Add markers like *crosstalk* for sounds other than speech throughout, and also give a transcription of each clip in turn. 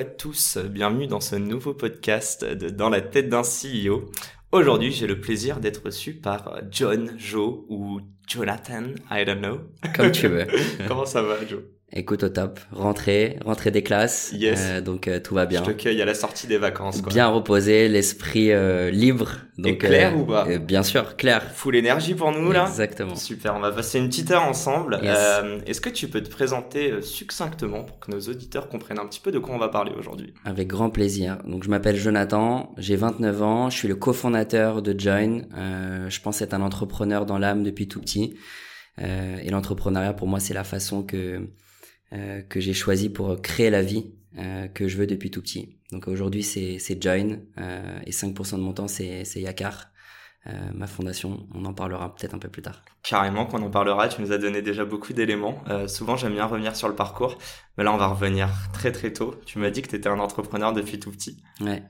À tous, bienvenue dans ce nouveau podcast de Dans la tête d'un CEO. Aujourd'hui, j'ai le plaisir d'être reçu par John, Joe ou Jonathan, I don't know. Comme tu veux. *laughs* Comment ça va, Joe? Écoute au top, rentrée, rentrée des classes, Yes. euh, donc euh, tout va bien. Je te cueille à la sortie des vacances. Quoi. Bien reposé, l'esprit euh, libre. Donc, Et clair ou pas? euh, Bien sûr, clair. Full énergie pour nous là? Exactement. Super, on va passer une petite heure ensemble. Yes. Euh, Est-ce que tu peux te présenter euh, succinctement pour que nos auditeurs comprennent un petit peu de quoi on va parler aujourd'hui? Avec grand plaisir. Donc je m'appelle Jonathan, j'ai 29 ans, je suis le cofondateur de Join. Euh, je pense être un entrepreneur dans l'âme depuis tout petit. Euh, et l'entrepreneuriat pour moi c'est la façon que euh, que j'ai choisi pour créer la vie euh, que je veux depuis tout petit. Donc aujourd'hui c'est c'est Join euh, et 5% de mon temps c'est c'est Yakar, euh, ma fondation. On en parlera peut-être un peu plus tard. Carrément, qu'on en parlera. Tu nous as donné déjà beaucoup d'éléments. Euh, souvent, j'aime bien revenir sur le parcours. Mais là, on va revenir très très tôt. Tu m'as dit que tu étais un entrepreneur depuis tout petit. Ouais.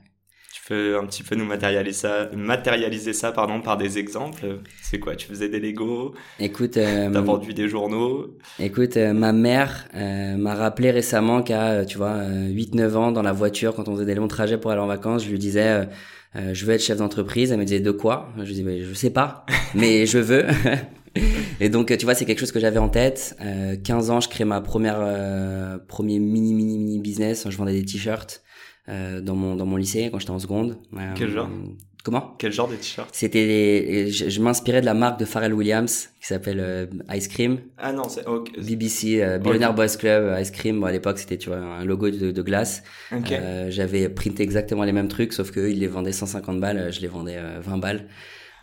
Peux un petit peu nous matérialiser ça, matérialiser ça pardon, par des exemples. C'est quoi Tu faisais des Legos Écoute, euh, T'as vendu des journaux Écoute, euh, ma mère euh, m'a rappelé récemment qu'à, euh, tu vois, 8-9 ans, dans la voiture, quand on faisait des longs trajets pour aller en vacances, je lui disais, je veux être chef d'entreprise. Elle me disait, de quoi? Je disais, mais je sais pas, *laughs* mais je veux. Et donc, tu vois, c'est quelque chose que j'avais en tête. Euh, 15 ans, je crée ma première, euh, premier mini, mini, mini business. Je vendais des t-shirts dans mon dans mon lycée quand j'étais en seconde. Euh, Quel genre? Comment? Quel genre de t-shirt C'était, je, je m'inspirais de la marque de Pharrell Williams qui s'appelle euh, Ice Cream. Ah non, c'est ok. BBC, euh, Billionaire Boys Club, euh, Ice Cream. Bon, à l'époque, c'était tu vois un logo de, de glace. Ok. Euh, J'avais printé exactement les mêmes trucs, sauf que eux, ils les vendaient 150 balles, euh, je les vendais euh, 20 balles.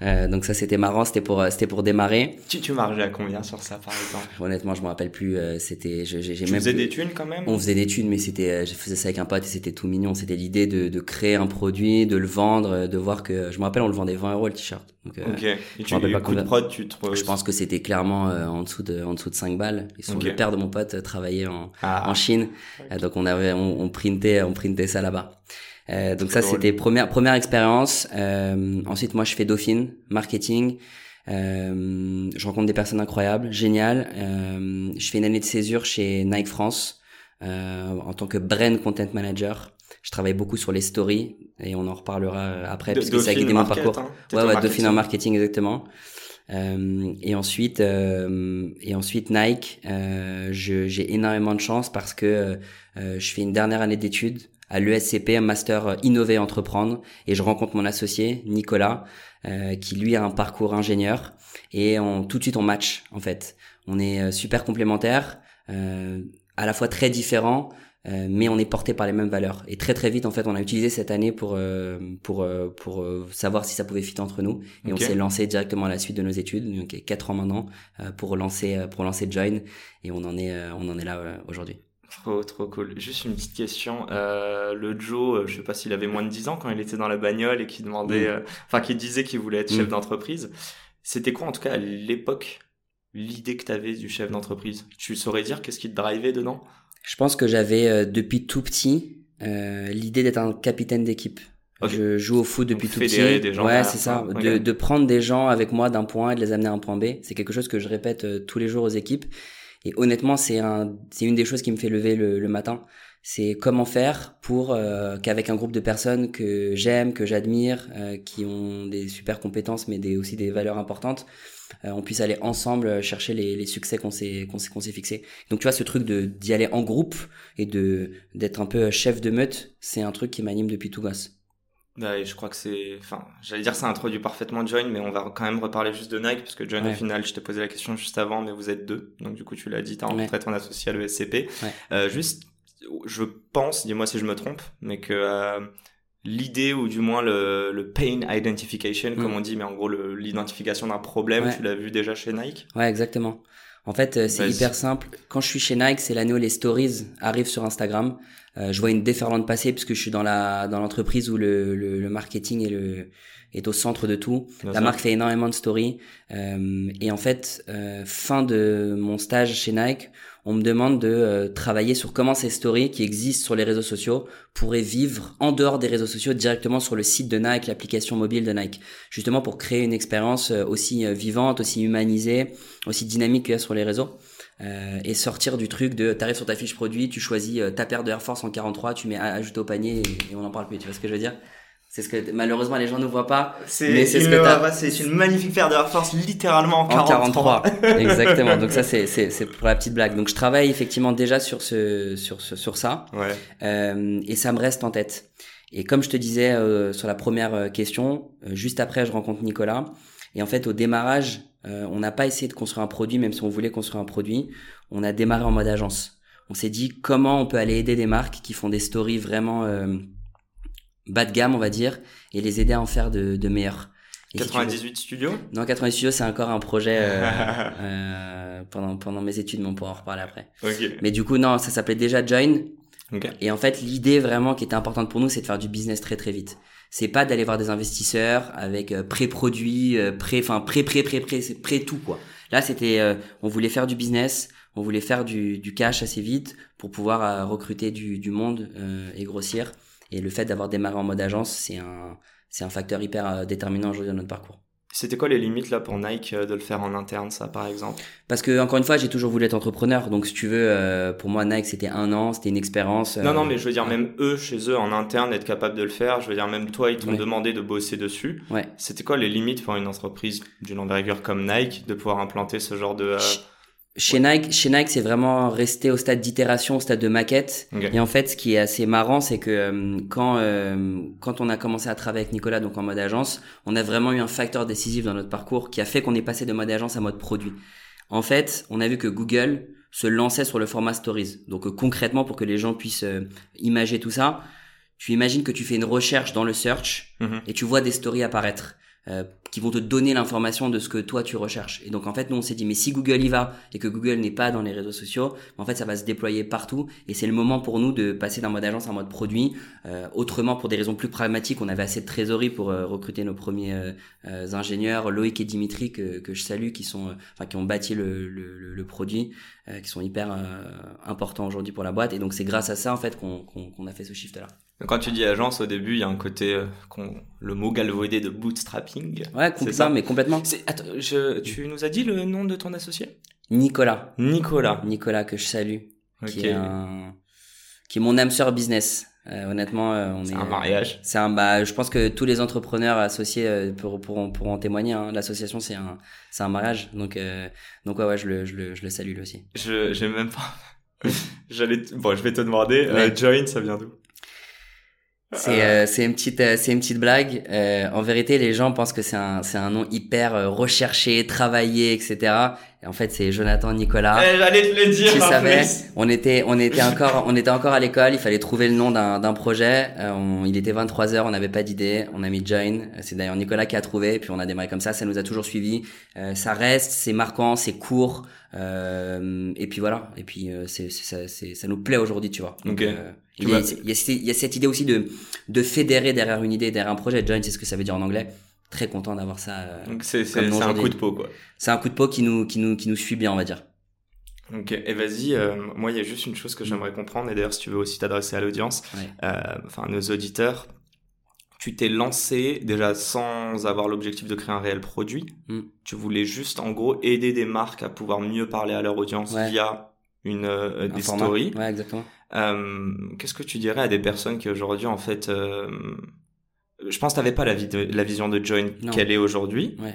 Euh, donc ça, c'était marrant. C'était pour, euh, c'était pour démarrer. Tu, tu margeais à combien sur ça, par exemple? Honnêtement, je me rappelle plus. euh, c'était, je- j'ai même. faisais plus- des thunes quand même? On faisait des thunes, mais c'était, euh, je faisais ça avec un pote et c'était tout mignon. C'était l'idée de, de créer un produit, de le vendre, euh, de voir que, je me rappelle, on le vendait 20 euros le t-shirt. Donc, euh, Ok. Et tu pas coup de prod, tu te. Je pense que c'était clairement euh, en dessous de, en dessous de 5 balles. Ils sont Ok. le père de mon pote euh, travaillait en, Ah, en Chine. Euh, donc on avait, on, on printait, on printait ça là-bas. Euh, donc ça c'était première première expérience. Euh, ensuite moi je fais Dauphine, marketing. Euh, je rencontre des personnes incroyables, géniales. Euh, je fais une année de césure chez Nike France euh, en tant que brand content manager. Je travaille beaucoup sur les stories et on en reparlera euh, après De- parce que ça a guidé mon parcours. hein. Ouais, ouais. Dauphine en marketing exactement. Euh, et ensuite, euh, et ensuite Nike, euh, j'ai énormément de chance parce que euh, je fais une dernière année d'études à l'ESCP, un master innover et entreprendre, et je rencontre mon associé Nicolas, euh, qui lui a un parcours ingénieur, et on, tout de suite on match en fait. On est euh, super complémentaires, euh, à la fois très différents, euh, mais on est porté par les mêmes valeurs. Et très très vite en fait, on a utilisé cette année pour euh, pour euh, pour euh, savoir si ça pouvait fitter entre nous, et on s'est lancé directement à la suite de nos études, donc quatre ans maintenant, euh, pour lancer euh, pour lancer Join, et on en est euh, on en est là euh, aujourd'hui. Trop, trop cool. Juste une petite question. Euh, le Joe, euh, je sais pas s'il avait moins de 10 ans quand il était dans la bagnole et qu'il demandait, euh, enfin, qu'il disait qu'il voulait être chef d'entreprise. C'était quoi, en tout cas, à l'époque, l'idée que tu avais du chef d'entreprise? Tu saurais dire qu'est-ce qui te drivait dedans? Je pense que j'avais euh, depuis tout petit euh, l'idée d'être un capitaine d'équipe. Je joue au foot depuis Donc tout fédérer petit. des gens ouais, c'est ça. De, de prendre des gens avec moi d'un point A et de les amener à un point B. C'est quelque chose que je répète euh, tous les jours aux équipes. Et honnêtement, c'est un, c'est une des choses qui me fait lever le, le matin. C'est comment faire pour euh, qu'avec un groupe de personnes que j'aime, que j'admire, euh, qui ont des super compétences, mais des, aussi des valeurs importantes, euh, on puisse aller ensemble chercher les, les succès qu'on s'est qu'on s'est qu'on s'est fixés. Donc tu vois ce truc de d'y aller en groupe et de d'être un peu chef de meute, c'est un truc qui m'anime depuis tout gosse. Ouais, je crois que c'est, enfin, j'allais dire ça introduit parfaitement Join, mais on va quand même reparler juste de Nike, parce que Join, au Ouais. final, je t'ai posé la question juste avant, mais vous êtes deux. Donc, du coup, tu l'as dit, t'as Ouais. rencontré ton associé à l'ESCP. Ouais. Euh, juste, je pense, dis-moi si je me trompe, mais que, euh, l'idée, ou du moins le, le pain identification, comme Mm. on dit, mais en gros, l'identification d'un problème, Ouais. tu l'as vu déjà chez Nike? Ouais, exactement. En fait, euh, c'est hyper simple. Quand je suis chez Nike, c'est l'année où les stories arrivent sur Instagram. Euh, je vois une déferlante passer puisque je suis dans la dans l'entreprise où le, le, le marketing est le est au centre de tout. Bien La marque fait énormément de stories. Euh, et en fait, euh, fin de mon stage chez Nike, on me demande de euh, travailler sur comment ces stories qui existent sur les réseaux sociaux pourraient vivre en dehors des réseaux sociaux directement sur le site de Nike, l'application mobile de Nike. Justement pour créer une expérience euh, aussi vivante, aussi humanisée, aussi dynamique qu'il y a sur les réseaux. Euh, et sortir du truc de t'arrives sur ta fiche produit, tu choisis euh, ta paire de Air Force en 43, tu mets ajouter au panier et, et on n'en parle plus. Tu vois ce que je veux dire? C'est ce que malheureusement les gens ne voient pas. C'est c'est une magnifique paire de Air Force littéralement en En 43. 43. *laughs* *laughs* Exactement. Donc ça c'est pour la petite blague. Donc je travaille effectivement déjà sur ce sur ce, sur ça Ouais. euh, et ça me reste en tête. Et comme je te disais euh, sur la première euh, question, euh, juste après je rencontre Nicolas et en fait au démarrage, euh, on n'a pas essayé de construire un produit même si on voulait construire un produit, on a démarré en mode agence. On s'est dit comment on peut aller aider des marques qui font des stories vraiment euh, bas de gamme on va dire et les aider à en faire de, de meilleurs. Et si tu veux- 98 studios? non, 80 Studios, c'est encore un projet euh, *laughs* euh, pendant pendant mes études, mais on pourra en reparler après. Mais du coup, non, ça s'appelait déjà Join. Et en fait, l'idée vraiment qui était importante pour nous, c'est de faire du business très très vite. C'est pas d'aller voir des investisseurs avec euh, pré-produits, euh, pré, enfin pré pré pré pré, pré tout quoi. Là, c'était, euh, on voulait faire du business, on voulait faire du, du cash assez vite pour pouvoir euh, recruter du, du monde euh, et grossir. Et le fait d'avoir démarré en mode agence, c'est un c'est un facteur hyper déterminant aujourd'hui dans notre parcours. C'était quoi les limites là pour Nike euh, de le faire en interne, ça par exemple? Parce que encore une fois, j'ai toujours voulu être entrepreneur. Donc si tu veux, euh, pour moi Nike c'était un an, c'était une expérience. euh, Non, non, mais je veux dire, même eux, chez eux, en interne, être capable de le faire. Je veux dire, même toi, ils t'ont Ouais. demandé de bosser dessus. Ouais. C'était quoi les limites pour une entreprise d'une envergure comme Nike de pouvoir implanter ce genre de. euh, Ch- Chez Nike, chez Nike, c'est vraiment resté au stade d'itération, au stade de maquette. Et en fait, ce qui est assez marrant, c'est que euh, quand euh, quand on a commencé à travailler avec Nicolas, donc en mode agence, on a vraiment eu un facteur décisif dans notre parcours qui a fait qu'on est passé de mode agence à mode produit. En fait, on a vu que Google se lançait sur le format Stories. Donc euh, concrètement, pour que les gens puissent euh, imager tout ça, tu imagines que tu fais une recherche dans le search Mhm. et tu vois des stories apparaître qui vont te donner l'information de ce que toi tu recherches. Et donc en fait, nous on s'est dit mais si Google y va et que Google n'est pas dans les réseaux sociaux, en fait ça va se déployer partout et c'est le moment pour nous de passer d'un mode agence à un mode produit. Euh, autrement, pour des raisons plus pragmatiques, on avait assez de trésorerie pour euh, recruter nos premiers euh, euh, ingénieurs, Loïc et Dimitri que, que je salue, qui sont, euh, enfin qui ont bâti le, le, le- le produit, euh, qui sont hyper euh, importants aujourd'hui pour la boîte. Et donc c'est grâce à ça en fait qu'on qu'on a fait ce shift là. Quand tu dis agence, au début, il y a un côté, euh, le mot galvaudé de bootstrapping. Ouais, complètement, mais complètement. Attends, je, tu nous as dit le nom de ton associé? Nicolas. Nicolas. Nicolas que je salue, Ok. qui est un, qui est mon âme sœur business. Euh, honnêtement, euh, on est. C'est un mariage. C'est un bah, je pense que tous les entrepreneurs associés euh, pour- pourront pourront en témoigner. Hein. L'association c'est un c'est un mariage, donc euh, donc ouais ouais je le je le je le salue lui aussi. Je, j'ai même pas. *laughs* J'allais, bon, je vais te demander, euh, Ouais. Join, ça vient d'où? C'est euh, c'est une petite euh, c'est une petite blague. Euh, en vérité, les gens pensent que c'est un c'est un nom hyper euh, recherché, travaillé, etc. Et en fait, c'est Jonathan Nicolas. Eh, J'allais te le dire. Tu en savais, plus. on était, on était encore, on était encore à l'école. Il fallait trouver le nom d'un, d'un projet. Euh, on- il était 23 heures, on n'avait pas d'idée. On a mis Join. Euh, C'est d'ailleurs Nicolas qui a trouvé. Et puis on a démarré comme ça. Ça nous a toujours suivi. Euh, ça reste, c'est marquant, c'est court. Euh, et puis voilà. Et puis euh, c'est, ça, c'est, ça nous plaît aujourd'hui, tu vois. Donc, Ok. Il, y a, m'as- il, y a, cette- il y a cette idée aussi de, de fédérer derrière une idée, derrière un projet. Join, c'est ce que ça veut dire en anglais. Très content d'avoir ça. euh, Donc c'est, un coup de peau, quoi. c'est un coup de peau qui nous, qui nous, qui nous suit bien, on va dire. Ok, et vas-y, euh, moi il y a juste une chose que j'aimerais comprendre, et d'ailleurs si tu veux aussi t'adresser à l'audience, Ouais. euh, enfin à nos auditeurs, tu t'es lancé déjà sans avoir l'objectif de créer un réel produit, Mm. tu voulais juste en gros aider des marques à pouvoir mieux parler à leur audience Ouais. via une, euh, Un des format. stories. Ouais, exactement. Euh, Qu'est-ce que tu dirais à des personnes qui aujourd'hui en fait... euh, je pense que t'avais pas la, vie de- la vision de Join qu'elle est aujourd'hui, Ouais.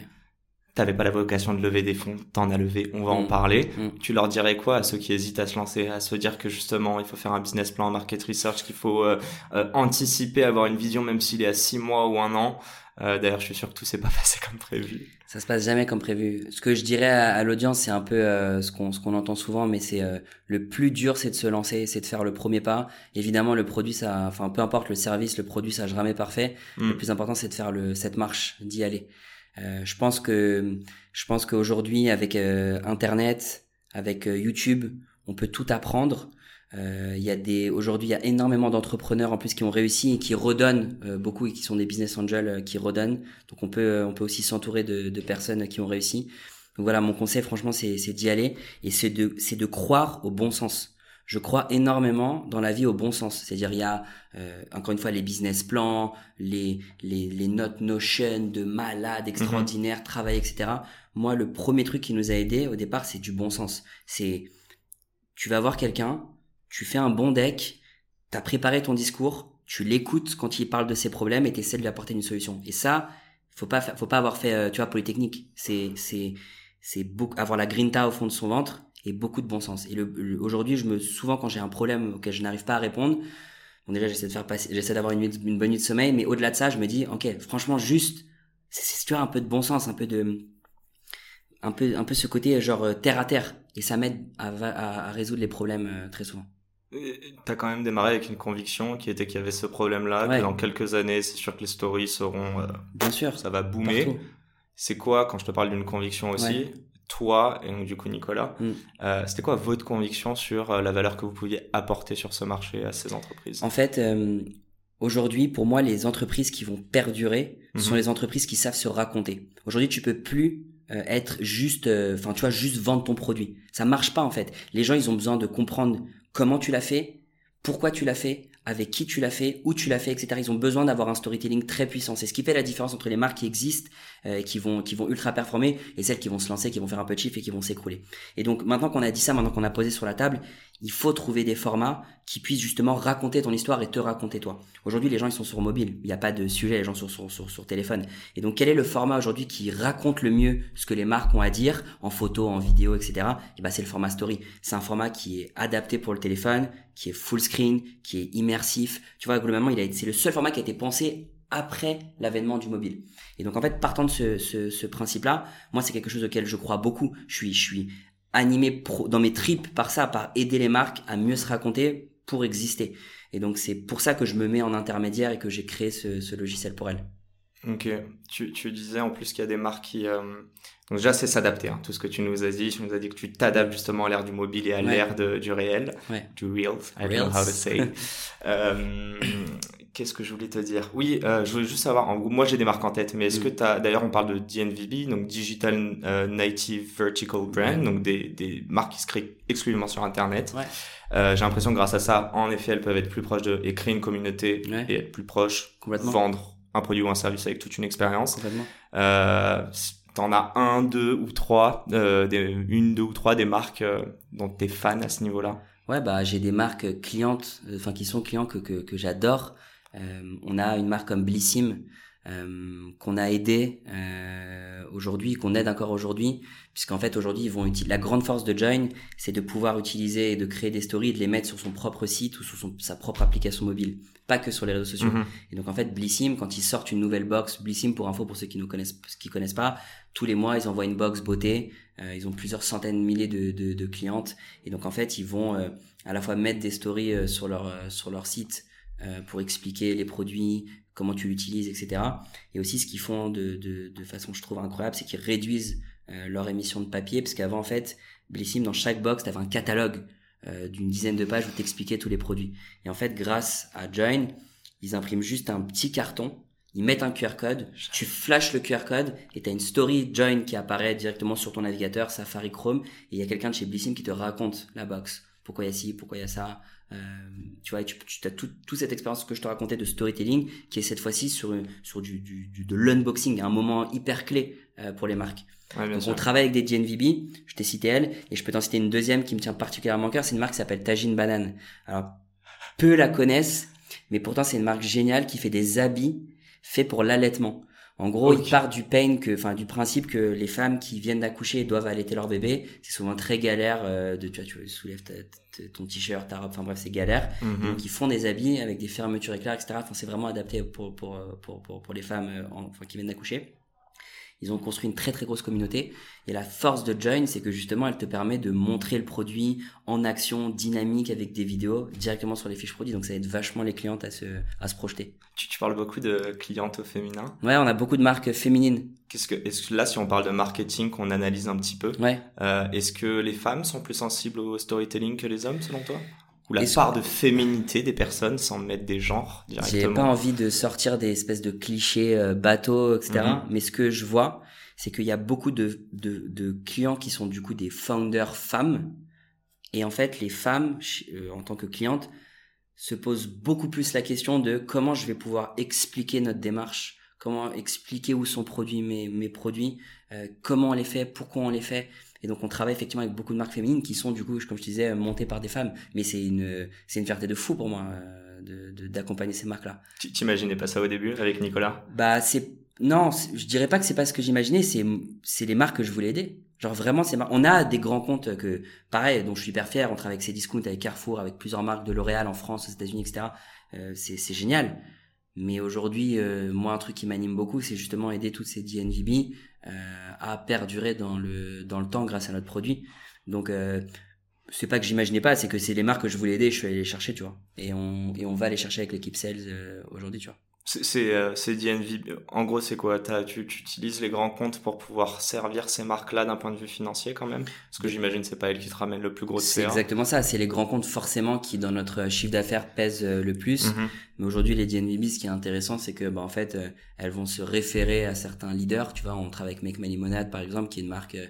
t'avais pas la vocation de lever des fonds, t'en as levé, on va en Mm. parler. Mm. Tu leur dirais quoi à ceux qui hésitent à se lancer, à se dire que justement il faut faire un business plan, un market research, qu'il faut euh, euh, anticiper, avoir une vision même s'il est à six mois ou un an. Euh, D'ailleurs, je suis sûr que tout s'est pas *laughs* passé comme prévu. Ça se passe jamais comme prévu. Ce que je dirais à, à l'audience, c'est un peu euh, ce qu'on ce qu'on entend souvent, mais c'est euh, le plus dur, c'est de se lancer, c'est de faire le premier pas. Évidemment, le produit, ça, enfin peu importe le service, le produit, ça jamais parfait. Mm. Le plus important, c'est de faire le cette marche, d'y aller. Je pense que je pense qu'aujourd'hui, avec Internet, avec YouTube, on peut tout apprendre. Euh, il y a des aujourd'hui il y a énormément d'entrepreneurs en plus qui ont réussi et qui redonnent euh, beaucoup et qui sont des business angels euh, qui redonnent. Donc on peut on peut aussi s'entourer de, de personnes qui ont réussi. Donc voilà mon conseil franchement c'est c'est d'y aller et c'est de c'est de croire au bon sens. Je crois énormément dans la vie au bon sens. C'est-à-dire il y a encore une fois les business plans, les les les notes Notion de malades extraordinaires, travail etc. Moi le premier truc qui nous a aidé au départ c'est du bon sens. C'est tu vas voir quelqu'un tu fais un bon deck, tu as préparé ton discours, tu l'écoutes quand il parle de ses problèmes et tu essaies de lui apporter une solution. Et ça, faut pas faut pas avoir fait euh, tu vois polytechnique, c'est c'est c'est avoir la grinta au fond de son ventre et beaucoup de bon sens. Et aujourd'hui, je me souvent quand j'ai un problème auquel je n'arrive pas à répondre, bon déjà j'essaie de faire passer j'essaie d'avoir une, bonne nuit de sommeil, mais au-delà de ça, je me dis OK, franchement juste c'est tu vois un peu de bon sens, un peu de un peu un peu ce côté genre euh, terre à terre et ça m'aide à, à, à résoudre les problèmes euh, très souvent. T'as quand même démarré avec une conviction qui était qu'il y avait ce problème-là, Ouais. que dans quelques années, c'est sûr que les stories seront, euh, Bien sûr. ça va boomer. C'est quoi, quand je te parle d'une conviction aussi, Ouais. toi et donc du coup Nicolas, Mm. euh, c'était quoi votre conviction sur euh, la valeur que vous pouviez apporter sur ce marché à ces entreprises? En fait, euh, aujourd'hui, pour moi, les entreprises qui vont perdurer sont Mhm. les entreprises qui savent se raconter. Aujourd'hui, tu peux plus être juste, enfin, tu vois, juste vendre ton produit. Ça marche pas en fait. Les gens, ils ont besoin de comprendre comment tu l'as fait, pourquoi tu l'as fait, avec qui tu l'as fait, où tu l'as fait, etc. Ils ont besoin d'avoir un storytelling très puissant. C'est ce qui fait la différence entre les marques qui existent, euh, qui vont qui vont ultra performer, et celles qui vont se lancer, qui vont faire un peu de chiffre et qui vont s'écrouler. Et donc maintenant qu'on a dit ça, maintenant qu'on a posé sur la table, il faut trouver des formats qui puissent justement raconter ton histoire et te raconter toi. Aujourd'hui, les gens ils sont sur mobile, il n'y a pas de sujet, les gens sont sur, sur, téléphone. Et donc quel est le format aujourd'hui qui raconte le mieux ce que les marques ont à dire en photo, en vidéo, etc. Et ben c'est le format story. C'est un format qui est adapté pour le téléphone, qui est full screen, qui est immersif. Tu vois, globalement, il a c'est le seul format qui a été pensé après l'avènement du mobile. Et donc en fait, partant de ce, ce, ce principe-là, moi c'est quelque chose auquel je crois beaucoup. Je suis, je suis animé pro- dans mes tripes par ça, par aider les marques à mieux se raconter pour exister. Et donc c'est pour ça que je me mets en intermédiaire et que j'ai créé ce, ce logiciel pour elles. Ok, tu, tu disais en plus qu'il y a des marques qui... euh, Donc déjà, c'est s'adapter, hein, tout ce que tu nous as dit. Tu nous as dit que tu t'adaptes justement à l'ère du mobile et à Ouais. l'ère du réel, Ouais. du real, I don't know how to say. *laughs* Euh, Qu'est-ce que je voulais te dire? Oui, euh, je voulais juste savoir, en gros, moi j'ai des marques en tête, mais est-ce Mm. que tu as... D'ailleurs, on parle de DNVB, donc Digital euh, Native Vertical Brand, donc des, des marques qui se créent exclusivement sur Internet. Ouais. Euh, j'ai l'impression que grâce à ça, en effet, elles peuvent être plus proches de... et créer une communauté Ouais. et être plus proches, Complètement. vendre un produit ou un service avec toute une expérience. Euh, T'en as un, deux ou trois, euh, des, une, deux ou trois des marques euh, dont t'es fan à ce niveau-là? Ouais, bah j'ai des marques clientes, enfin qui sont clients que que, que j'adore. Euh, on a une marque comme Blissim euh, qu'on a aidé euh, aujourd'hui, qu'on aide encore aujourd'hui, puisqu'en fait aujourd'hui ils vont utiliser la grande force de Join, c'est de pouvoir utiliser et de créer des stories, et de les mettre sur son propre site ou sur son, sa propre application mobile, pas que sur les réseaux sociaux. Mhm. Et donc en fait, Blissim, quand ils sortent une nouvelle box, Blissim pour info pour ceux qui nous connaissent, qui connaissent pas, tous les mois ils envoient une box beauté. Euh, ils ont plusieurs centaines de milliers de, de, de clientes et donc en fait ils vont euh, à la fois mettre des stories euh, sur leur euh, sur leur site euh, pour expliquer les produits, comment tu l'utilises, etc. Et aussi ce qu'ils font de, de, de façon je trouve incroyable, c'est qu'ils réduisent euh, leur émission de papier parce qu'avant en fait Blissim dans chaque box t'avais un catalogue euh, d'une dizaine de pages où t'expliquais tous les produits. Et en fait grâce à Join ils impriment juste un petit carton, ils mettent un QR code, tu flashes le QR code et tu as une story join qui apparaît directement sur ton navigateur Safari Chrome et il y a quelqu'un de chez Blissim qui te raconte la box. Pourquoi il y a ci, pourquoi il y a ça. Euh, tu vois, tu, tu as tout, toute cette expérience que je te racontais de storytelling qui est cette fois-ci sur, sur du, du, du- de l'unboxing, un moment hyper clé euh, pour les marques. Ouais, Donc sûr. on travaille avec des DNVB, je t'ai cité elle, et je peux t'en citer une deuxième qui me tient particulièrement à cœur, c'est une marque qui s'appelle Tajine Banane. Alors, peu la connaissent, mais pourtant c'est une marque géniale qui fait des habits faits pour l'allaitement. En gros, Ok. il part du pain que, enfin, du principe que les femmes qui viennent d'accoucher doivent allaiter leur bébé, c'est souvent très galère euh, de, tu vois, tu soulèves ta- ta- ton t-shirt, ta robe, enfin bref, c'est galère. Mhm. Donc ils font des habits avec des fermetures éclairs, etc. Enfin, c'est vraiment adapté pour, pour, pour, pour, pour les femmes euh, en- enfin, qui viennent d'accoucher. Ils ont construit une très très grosse communauté. Et la force de Join, c'est que justement, elle te permet de montrer le produit en action, dynamique, avec des vidéos directement sur les fiches produits. Donc ça aide vachement les clientes à se, à se projeter. Tu, tu parles beaucoup de clientes au féminin. Ouais, on a beaucoup de marques féminines. Qu'est-ce que, est-ce que là, si on parle de marketing, qu'on analyse un petit peu, Ouais. euh, est-ce que les femmes sont plus sensibles au storytelling que les hommes, selon toi? Ou la part de féminité des personnes sans mettre des genres J'ai directement pas envie de sortir des espèces de clichés euh, bateaux, etc. Mhm. Mais ce que je vois, c'est qu'il y a beaucoup de, de, de clients qui sont du coup des founders femmes. Et en fait, les femmes, euh, en tant que clientes, se posent beaucoup plus la question de comment je vais pouvoir expliquer notre démarche, comment expliquer où sont produits mes, mes produits, euh, comment on les fait, pourquoi on les fait. Et donc on travaille effectivement avec beaucoup de marques féminines qui sont du coup, comme je disais, montées par des femmes. Mais c'est une, c'est une fierté de fou pour moi euh, de- de- d'accompagner ces marques-là. Tu T'imaginais pas ça au début avec Nicolas? Bah c'est non, je dirais pas que c'est pas ce que j'imaginais, c'est c'est les marques que je voulais aider. Genre vraiment c'est mar- on a des grands comptes que pareil dont je suis hyper fier, on travaille avec Cdiscount, avec Carrefour, avec plusieurs marques de L'Oréal en France, aux États-Unis, etc. Euh, c'est c'est génial. Mais aujourd'hui, euh, moi un truc qui m'anime beaucoup, c'est justement aider toutes ces DNVB à perdurer dans le dans le temps grâce à notre produit. Donc euh, c'est pas que j'imaginais pas, c'est que c'est les marques que je voulais aider, je suis allé les chercher, tu vois. Et on et on va les chercher avec l'équipe sales euh, aujourd'hui, tu vois. C'est c'est, euh, DNV. En gros, c'est quoi? Tu, tu utilises les grands comptes pour pouvoir servir ces marques-là d'un point de vue financier quand même? Parce que j'imagine c'est pas elles qui te ramènent le plus gros C'est exactement ça. C'est les grands comptes forcément qui, dans notre chiffre d'affaires, pèsent euh, le plus. Mhm. Mais aujourd'hui, les DNVB, ce qui est intéressant, c'est que, bah, en fait, euh, elles vont se référer à certains leaders. Tu vois, on travaille avec Make My par exemple, qui est une marque euh,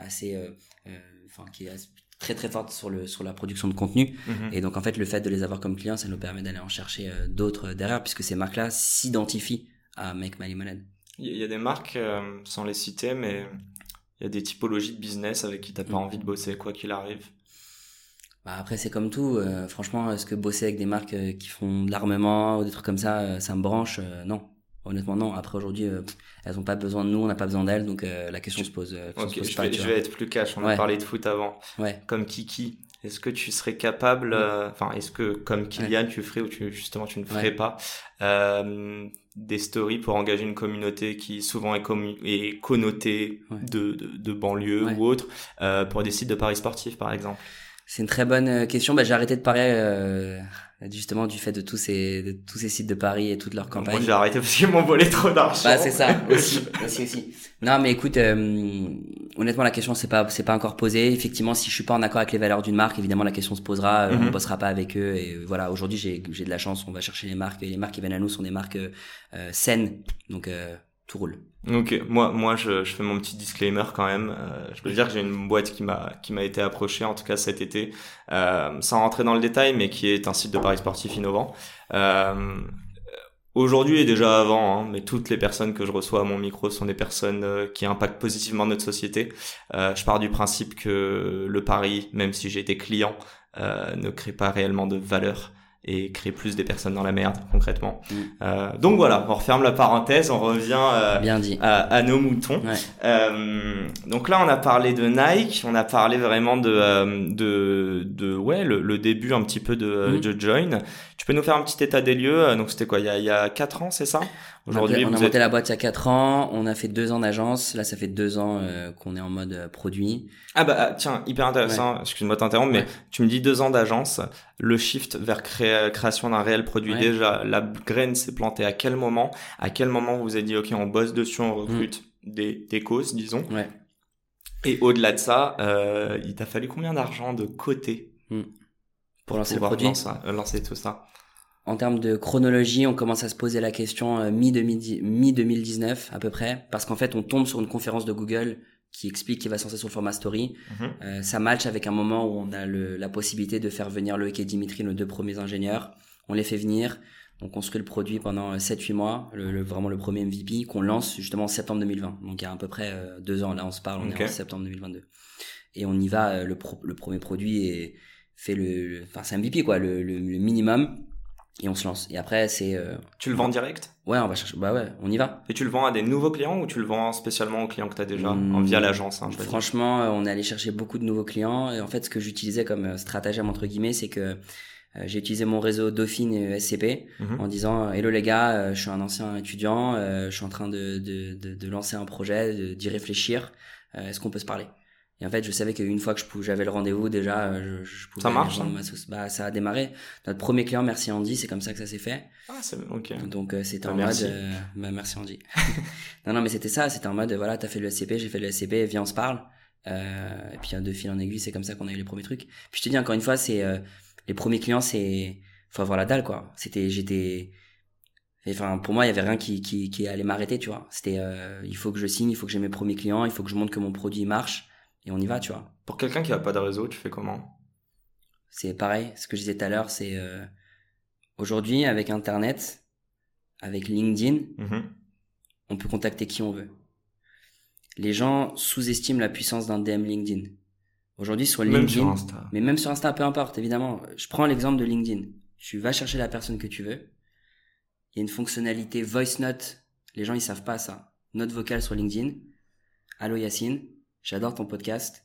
assez, euh, euh, enfin, qui est as- très très forte sur le sur la production de contenu. Mhm. Et donc, en fait, le fait de les avoir comme clients, ça nous permet d'aller en chercher euh, d'autres derrière, puisque ces marques-là s'identifient à Make My Limonade. Il y a des marques, euh, sans les citer, mais il y a des typologies de business avec qui t'as pas Mhm. envie de bosser, quoi qu'il arrive. Bah après c'est comme tout, euh, franchement est-ce que bosser avec des marques euh, qui font de l'armement ou des trucs comme ça, euh, ça me branche? Euh, Non, honnêtement non. Après aujourd'hui, euh, elles ont pas besoin de nous, on n'a pas besoin d'elles, donc euh, la question se pose. euh, Ok, se pose je pas, vais, je être plus cash. On a parlé de foot avant. Ouais. Comme Kiki, est-ce que tu serais capable, euh, enfin, est-ce que comme Kylian, tu ferais ou tu, justement tu ne ferais pas euh, des stories pour engager une communauté qui souvent est, est connotée de, de, de banlieue ou autre, euh, pour des sites de paris sportifs par exemple? C'est une très bonne euh, question. Bah, j'ai arrêté de parier euh, justement du fait de tous ces de tous ces sites de paris et toute leur Moi campagne. j'ai arrêté parce qu'ils m'ont volé trop d'argent. Bah c'est ça aussi, aussi aussi. Non mais écoute, euh, honnêtement la question c'est pas c'est pas encore posée. Effectivement, si je suis pas en accord avec les valeurs d'une marque, évidemment la question se posera. euh, Mhm. On bossera pas avec eux et voilà. Aujourd'hui j'ai j'ai de la chance, on va chercher les marques et les marques qui viennent à nous sont des marques euh, euh, saines, donc euh, tout roule. Ok, moi, moi, je, je fais mon petit disclaimer quand même. Euh, je peux dire que j'ai une boîte qui m'a, qui m'a été approchée, en tout cas cet été, euh, sans rentrer dans le détail, mais qui est un site de paris sportif innovant. Euh, aujourd'hui et déjà avant, hein, mais toutes les personnes que je reçois à mon micro sont des personnes euh, qui impactent positivement notre société. Euh, je pars du principe que le pari, même si j'ai été client, euh, ne crée pas réellement de valeur et crée plus des personnes dans la merde concrètement. Mm. Euh, donc voilà, on referme la parenthèse, on revient euh, Bien dit. à, à nos moutons. Ouais. Euh, donc là, on a parlé de Nike, on a parlé vraiment de euh, de, de ouais le, le début un petit peu de, Mhm. de Join. Tu peux nous faire un petit état des lieux euh, Donc c'était quoi Il y a il y a quatre ans, c'est ça? On a, Aujourd'hui, on a monté êtes la boîte il y a 4 ans, on a fait deux ans d'agence, là ça fait deux ans euh, qu'on est en mode euh, produit. ah bah ah, tiens hyper intéressant. Excuse-moi de t'interrompre, mais Ouais. tu me dis deux ans d'agence, le shift vers cré- création d'un réel produit. Ouais. Déjà, la graine s'est plantée à quel moment? À quel moment vous vous êtes dit ok, on bosse dessus, on recrute des des causes, disons. Ouais. Et au-delà de ça, euh, il t'a fallu combien d'argent de côté Pour lancer le produit. lancer, lancer tout ça? En termes de chronologie, on commence à se poser la question euh, mi-2010 mi-2019 à peu près, parce qu'en fait on tombe sur une conférence de Google qui explique qu'il va se lancer sur le format story. Mhm. Euh, ça match avec un moment où on a le, la possibilité de faire venir Loïc et Dimitri, nos deux premiers ingénieurs. On les fait venir, on construit le produit pendant euh, 7-8 mois, le, le- vraiment le premier MVP qu'on lance justement en septembre 2020. Donc il y a à peu près euh, deux ans, là on se parle, on est en septembre 2022. Et on y va, euh, le, pro- le premier produit est fait le, enfin c'est MVP quoi, le, le minimum, et on se lance. Et après c'est, euh, Tu le vends direct? Ouais on va chercher, bah ouais, on y va. Et tu le vends à des nouveaux clients ou tu le vends spécialement aux clients que tu as déjà Hmm. via l'agence hein, dire. Franchement, euh, on est allé chercher beaucoup de nouveaux clients. Et en fait, ce que j'utilisais comme euh, stratagème entre guillemets, c'est que Euh, j'ai utilisé mon réseau Dauphine et SCP Mhm. en disant Hello les gars, euh, je suis un ancien étudiant, je suis en train de, de, de, de lancer un projet, d'y réfléchir. Est-ce qu'on peut se parler? Et en fait, je savais qu'une fois que j'avais le rendez-vous, déjà, euh, je, je pouvais. Ça marche, vendre hein ma sauce. Bah, ça a démarré. Notre premier client, merci Andy, c'est comme ça que ça s'est fait. Ah, c'est ok. Donc euh, c'était Bah, en merci. mode. euh, bah, merci Andy. *laughs* non non mais c'était ça, c'était en mode voilà t'as fait le SCP, j'ai fait le SCP, viens on se parle. Euh, et puis de fil en aiguille, c'est comme ça qu'on a eu les premiers trucs. Puis je te dis encore une fois, c'est euh, les premiers clients, c'est faut avoir la dalle quoi. C'était j'étais Enfin, pour moi, il y avait rien qui, qui, qui allait m'arrêter, tu vois. C'était, euh, il faut que je signe, il faut que j'ai mes premiers clients, il faut que je montre que mon produit marche, et on y va, tu vois. Pour quelqu'un qui a pas de réseau, tu fais comment? C'est pareil, ce que je disais tout à l'heure, c'est euh, aujourd'hui avec Internet, avec LinkedIn, Mhm. on peut contacter qui on veut. Les gens sous-estiment la puissance d'un DM LinkedIn. Aujourd'hui sur Même LinkedIn, sur Insta. mais même sur Insta, peu importe, évidemment. Je prends l'exemple de LinkedIn. Tu vas chercher la personne que tu veux. Il y a une fonctionnalité voice note. Les gens ils savent pas ça. Note vocale sur LinkedIn. Allô Yacine, j'adore ton podcast.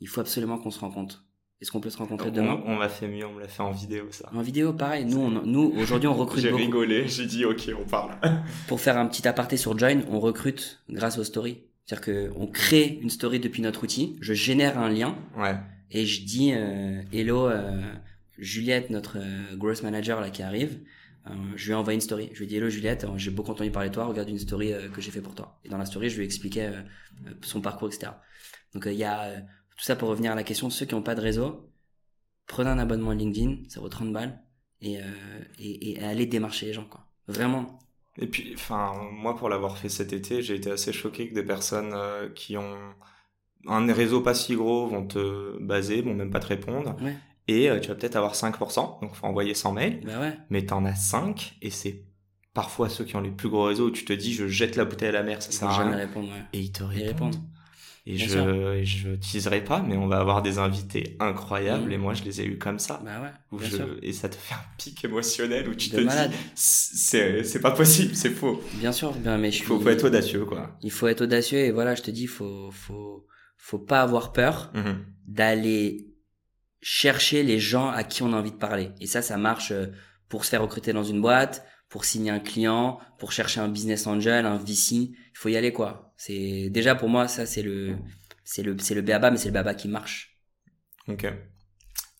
Il faut absolument qu'on se rencontre. Est-ce qu'on peut se rencontrer demain? On, on m'a fait mieux, on me l'a fait en vidéo, ça. En vidéo, pareil. Nous, on, nous aujourd'hui, on *laughs* recrute J'ai rigolé, j'ai dit ok, on parle. *laughs* Pour faire un petit aparté sur Join, on recrute grâce aux stories. C'est-à-dire que on crée une story depuis notre outil. Je génère un lien Ouais. et je dis euh, hello euh, Juliette, notre euh, growth manager là qui arrive. Euh, je lui ai envoyé une story. Je lui ai dit hello Juliette, euh, j'ai beaucoup entendu parler de toi. Regarde une story euh, que j'ai fait pour toi. Et dans la story, je lui expliquais son parcours, etc. Donc il y a tout ça pour revenir à la question ceux qui n'ont pas de réseau. Prenez un abonnement LinkedIn, ça vaut 30 balles et, et, et allez démarcher les gens quoi. Vraiment. Et puis, enfin, moi, pour l'avoir fait cet été, j'ai été assez choqué que des personnes euh, qui ont un réseau pas si gros vont te baser, vont même pas te répondre. Ouais. Et euh, tu vas peut-être avoir 5%, donc faut envoyer 100 mails, Bah ouais. mais t'en as 5, et c'est parfois ceux qui ont les plus gros réseaux où tu te dis, je jette la bouteille à la mer, ça Ils sert à rien. répondre. Ouais. Et ils te Ils répondent. répondent. Et Bien je, je teaserai pas, mais on va avoir des invités incroyables, Mhm. et moi, je les ai eus comme ça. Bah ouais. Où je- et ça te fait un pic émotionnel où tu De te malade. dis, c'est pas possible, c'est faux. Bien sûr. Bien, mais je Il suis. faut, faut être audacieux, quoi. Il faut être audacieux et voilà, je te dis, faut, faut, faut pas avoir peur Mhm. d'aller chercher les gens à qui on a envie de parler. Et ça, ça marche euh, pour se faire recruter dans une boîte, pour signer un client, pour chercher un business angel, un VC. Il faut y aller, quoi. C'est, déjà, pour moi, ça, c'est le, c'est le, c'est le BABA, mais c'est le BABA qui marche. Ok.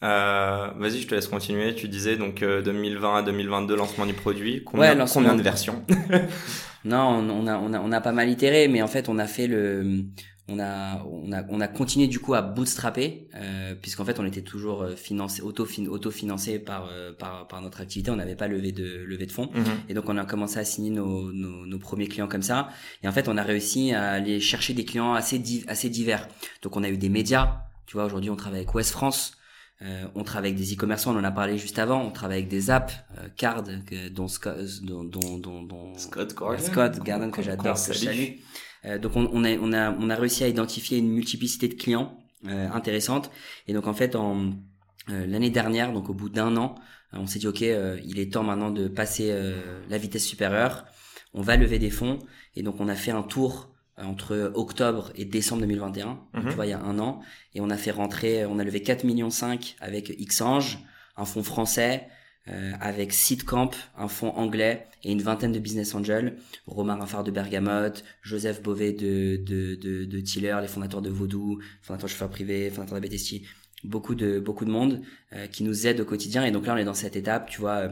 Euh, Vas-y, je te laisse continuer. Tu disais donc euh, 2020 à 2022 lancement du produit. Combien, Ouais, lancement. combien de versions *laughs* Non, on, on a, on a, on a pas mal itéré, mais en fait, on a fait le, on a, on a, on a continué du coup à bootstrapper, euh, puisqu'en fait, on était toujours euh, financé, auto, autofinancé par, euh, par, par notre activité. On n'avait pas levé de, levé de fonds. Mhm. Et donc on a commencé à signer nos, nos, nos premiers clients comme ça. Et en fait, on a réussi à aller chercher des clients assez, div- assez divers. Donc on a eu des médias. Tu vois, aujourd'hui, on travaille avec West France. Euh, on travaille avec des e-commerçants, on en a parlé juste avant. On travaille avec des apps, euh, Card, que- dont, Scott- dont, dont, dont, Scott Gordon. Scott Garden que j'adore, que je salue. Euh, donc on, on, a, on, a, on a réussi à identifier une multiplicité de clients euh, intéressante. Et donc en fait, en euh, l'année dernière, donc au bout d'un an, on s'est dit ok, euh, il est temps maintenant de passer euh, la vitesse supérieure. On va lever des fonds. Et donc on a fait un tour entre octobre et décembre 2021. Donc, Mhm. tu vois, il y a un an. Et on a fait rentrer, on a levé 4 millions 5 avec Xange, un fonds français, euh, avec Seedcamp, un fonds anglais et une vingtaine de business angels. Romain Raffard de Bergamote, Joseph Beauvais de, de, de, de Tiller, les fondateurs de Vaudou, fondateurs de chauffeur privé, fondateurs de BTST. Beaucoup de, beaucoup de monde euh, qui nous aide au quotidien. Et donc là, on est dans cette étape, tu vois, euh,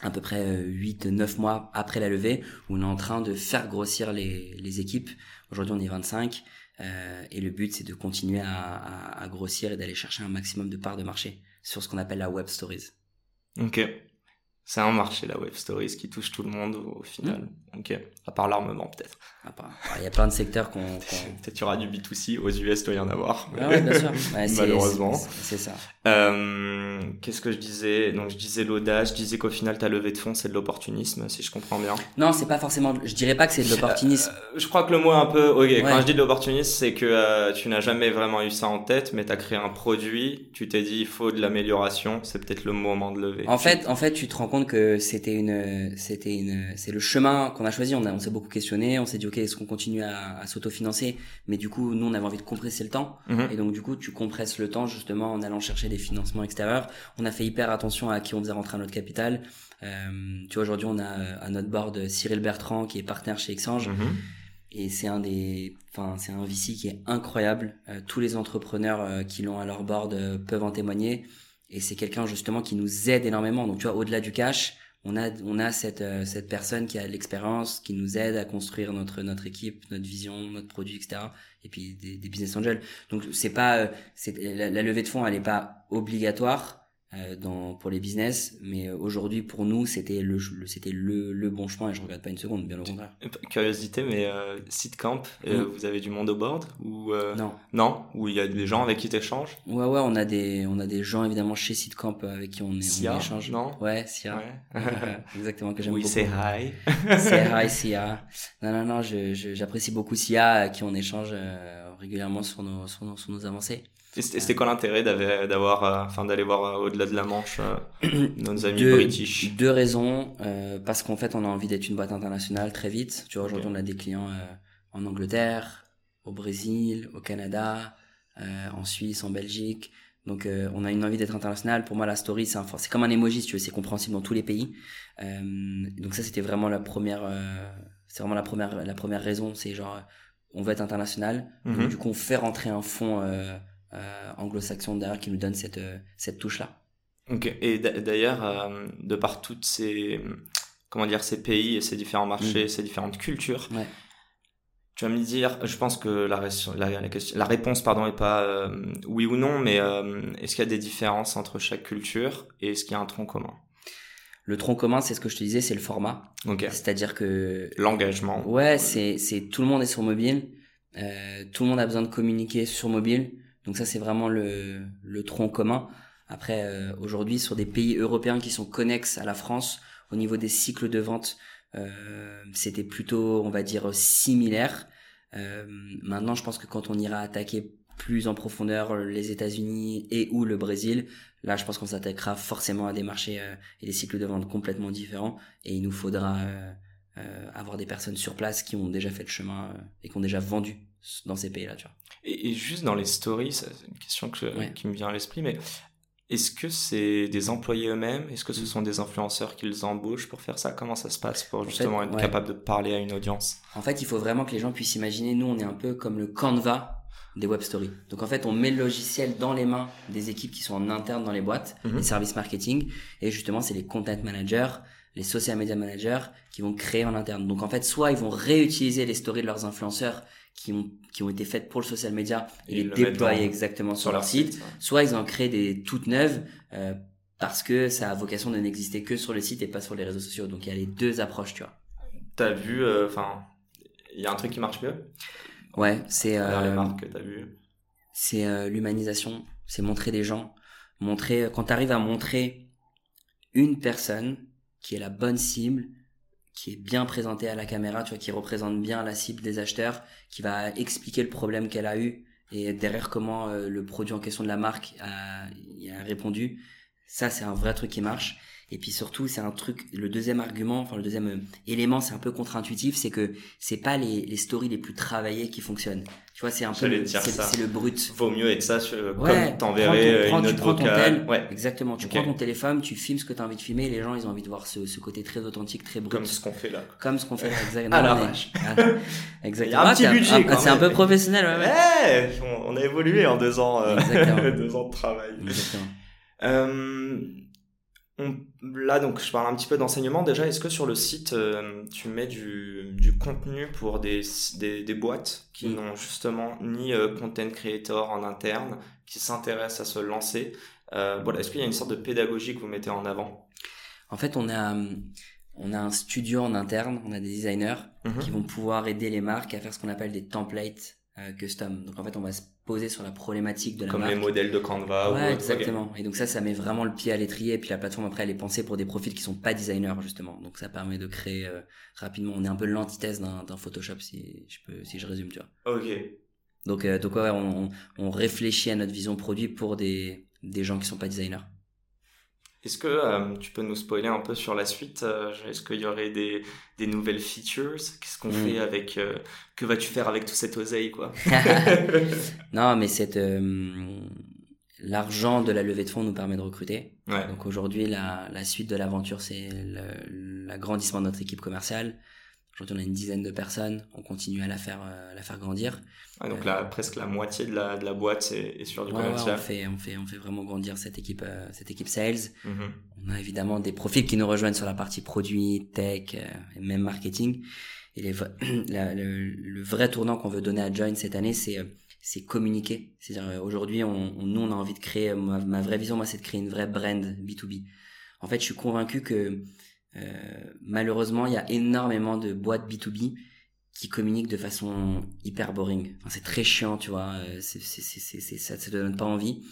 à peu près 8-9 mois après la levée, où on est en train de faire grossir les, les équipes. Aujourd'hui, on est 25. Euh, et le but, c'est de continuer à, à, à grossir et d'aller chercher un maximum de parts de marché sur ce qu'on appelle la web stories. Ok. C'est un marché, la web stories, qui touche tout le monde au, au final. Mm. Ok. À part l'armement, peut-être. Ah, Il y a plein de secteurs qu'on... *laughs* Peut-être y aura du B2C. Aux US, doit y en avoir. Ah ouais, bien sûr. Ouais, Malheureusement. c'est- ça. Euh, Qu'est-ce que je disais? Donc, je disais l'audace. Je disais qu'au final, ta levée de fonds, c'est de l'opportunisme, si je comprends bien. Non, c'est pas forcément. Je dirais pas que c'est de l'opportunisme. Euh, je crois que le mot est un peu. Ok, quand je dis de l'opportunisme, c'est que euh, tu n'as jamais vraiment eu ça en tête, mais tu as créé un produit, tu t'es dit il faut de l'amélioration, c'est peut-être le moment de lever. En fait, en fait, tu te rends compte compte que c'était une, c'était une, c'est le chemin qu'on a choisi. On, a, on s'est beaucoup questionné. On s'est dit, ok, est-ce qu'on continue à, à s'autofinancer? Mais du coup, nous, on avait envie de compresser le temps. Mhm. Et donc, du coup, tu compresses le temps justement en allant chercher des financements extérieurs. On a fait hyper attention à qui on faisait rentrer à notre capital. Euh, tu vois, aujourd'hui, on a euh, à notre board Cyril Bertrand qui est partenaire chez Exchange. Mhm. Et c'est un des, enfin, c'est un VC qui est incroyable. Euh, tous les entrepreneurs euh, qui l'ont à leur board euh, peuvent en témoigner. Et c'est quelqu'un justement qui nous aide énormément. Donc tu vois, au-delà du cash, on a, on a cette, euh, cette personne qui a l'expérience, qui nous aide à construire notre, notre équipe, notre vision, notre produit, etc. Et puis des, des business angels. Donc c'est pas, euh, c'est la, la levée de fonds, elle est pas obligatoire. Euh, dans pour les business mais euh, aujourd'hui pour nous c'était le, le c'était le, le bon chemin et je regrette pas une seconde bien au contraire Curiosité, mais euh, Seedcamp, euh, Mm. vous avez du monde au board ou euh, non non? Ou il y a des gens avec qui t'échanges? Ouais, ouais, on a des, on a des gens évidemment chez Seedcamp euh, avec qui on, est, Sia, on échange. non? Ouais, Sia. Ouais. *laughs* Exactement, que j'aime Oui, beaucoup. c'est hi. *laughs* C'est hi, *laughs* Sia. Non, non, non, je, je- j'apprécie beaucoup Sia, qui on échange euh, régulièrement sur nos, sur nos, sur nos avancées. Et C'était quoi l'intérêt d'avoir, d'avoir, euh, enfin, d'aller voir euh, au-delà de la Manche euh, nos amis Deux, british? deux raisons, euh, parce qu'en fait, on a envie d'être une boîte internationale très vite. Tu vois, aujourd'hui, on a des clients euh, en Angleterre, au Brésil, au Canada, euh, en Suisse, en Belgique. Donc, euh, on a une envie d'être international. Pour moi, la story, c'est comme un emoji, si tu veux, c'est compréhensible dans tous les pays. Euh, donc ça, c'était vraiment la première, euh, c'est vraiment la première, la première raison. C'est genre, euh, on veut être international. Donc, Mhm. du coup, on fait rentrer un fonds euh, euh, anglo-saxon derrière qui nous donne cette, euh, cette touche-là. Ok. Et d'a- d'ailleurs, euh, de par toutes ces, comment dire, ces pays et ces différents marchés, ces différentes cultures, Ouais. tu vas me dire, je pense que la, res- la, la question- la réponse, pardon, est pas euh, oui ou non, mais euh, est-ce qu'il y a des différences entre chaque culture et est-ce qu'il y a un tronc commun? Le tronc commun, c'est ce que je te disais, c'est le format. Ok. C'est-à-dire que L'engagement. ouais, c'est c'est tout le monde est sur mobile, euh, tout le monde a besoin de communiquer sur mobile. Donc ça, c'est vraiment le tronc commun. Après, euh, aujourd'hui, sur des pays européens qui sont connexes à la France, au niveau des cycles de vente, euh, c'était plutôt, on va dire, similaire. Euh, maintenant, je pense que quand on ira attaquer plus en profondeur les États-Unis et ou le Brésil, là, je pense qu'on s'attaquera forcément à des marchés et des cycles de vente complètement différents. Et il nous faudra avoir des personnes sur place qui ont déjà fait le chemin et qui ont déjà vendu dans ces pays-là, tu vois. Et, et juste dans les stories, c'est une question que, Ouais. qui me vient à l'esprit, mais est-ce que c'est des employés eux-mêmes? Est-ce que ce sont des influenceurs qu'ils embauchent pour faire ça? Comment ça se passe pour En fait, justement être ouais. capable de parler à une audience? En fait, il faut vraiment que les gens puissent imaginer, nous, on est un peu comme le Canva des web stories. Donc en fait, on met le logiciel dans les mains des équipes qui sont en interne dans les boîtes, Mhm. les services marketing, et justement, c'est les content managers, les social media managers qui vont créer en interne. Donc en fait, soit ils vont réutiliser les stories de leurs influenceurs qui ont, qui ont été faites pour le social media et, Et les déployer exactement sur, leur site, soit ils en créent des toutes neuves euh, parce que ça a vocation de n'exister que sur le site et pas sur les réseaux sociaux. Donc il y a les deux approches, tu vois. T'as vu, euh, enfin, il y a un truc qui marche mieux? Ouais, c'est Vers les euh, marques que t'as vu c'est euh, l'humanisation, c'est montrer des gens, montrer quand tu arrives à montrer une personne qui est la bonne cible, qui est bien présentée à la caméra, tu vois, qui représente bien la cible des acheteurs, qui va expliquer le problème qu'elle a eu et derrière comment euh, le produit en question de la marque a, répondu. Ça, c'est un vrai truc qui marche. Et puis surtout, c'est un truc, le deuxième argument, enfin le deuxième euh, élément, c'est un peu contre-intuitif, c'est que c'est pas les, les stories les plus travaillées qui fonctionnent. Tu vois, c'est un peu, le- c'est le brut. Vaut mieux être ça sur- Ouais, comme t'enverrais euh, une note vocale. Ouais, Exactement. Tu prends ton téléphone, tu filmes ce que tu as envie de filmer, et les gens, ils ont envie de voir ce, ce côté très authentique, très brut. comme ce qu'on fait là. Comme ce qu'on fait là, exactement. *laughs* Ah la vache. Ah, exactement. Il y a un petit c'est budget, quand C'est un même. peu professionnel, ouais, on, on a évolué en deux ans, euh, *laughs* deux ans de travail. Exactement. Euh, on- là, donc, je parle un petit peu d'enseignement. Déjà, est-ce que sur le site, euh, tu mets du, du contenu pour des, des, des boîtes qui Mm. n'ont justement ni euh, content creator en interne, qui s'intéressent à se lancer? Euh, Voilà, est-ce qu'il y a une sorte de pédagogie que vous mettez en avant? En fait, on a, on a un studio en interne, on a des designers Mhm. qui vont pouvoir aider les marques à faire ce qu'on appelle des templates custom. Donc en fait, on va se poser sur la problématique de la Comme marque. les modèles de Canva ou Ouais, exactement. Et donc ça, ça met vraiment le pied à l'étrier. Et puis la plateforme après, elle est pensée pour des profils qui sont pas designers justement. Donc ça permet de créer euh, rapidement. On est un peu l'antithèse d'un Photoshop si je peux, si je résume, tu vois. Ok. Donc euh, donc ouais, on, on on réfléchit à notre vision produit pour des des gens qui sont pas designers. Est-ce que euh, tu peux nous spoiler un peu sur la suite euh, Est-ce qu'il y aurait des, des nouvelles features? Qu'est-ce qu'on Mm. fait avec euh, Que vas-tu faire avec tout cette oseille quoi? *laughs* *laughs* Non, mais cette euh, l'argent de la levée de fonds nous permet de recruter. Ouais. Donc aujourd'hui, la, la suite de l'aventure, c'est l'agrandissement de notre équipe commerciale. Aujourd'hui, on a une dizaine de personnes. On continue à la faire, euh, à la faire grandir. Ouais, donc là, presque la moitié de la, de la boîte est, est sur du Ouais, ouais, on commercial. fait, on fait, on fait vraiment grandir cette équipe, euh, cette équipe sales. Mhm. On a évidemment des profils qui nous rejoignent sur la partie produit, tech euh, et même marketing. Et les *clears throat* la- le, le vrai tournant qu'on veut donner à Join cette année, c'est euh, c'est communiquer. C'est-à-dire euh, aujourd'hui, on, on- nous, on a envie de créer. Ma, ma vraie vision, moi, c'est de créer une vraie brand B2B. En fait, je suis convaincu que euh, malheureusement, il y a énormément de boîtes B2B qui communiquent de façon hyper boring. Enfin, c'est très chiant, tu vois. euh, C'est, c'est, c'est, c'est, c'est- ça te donne pas envie.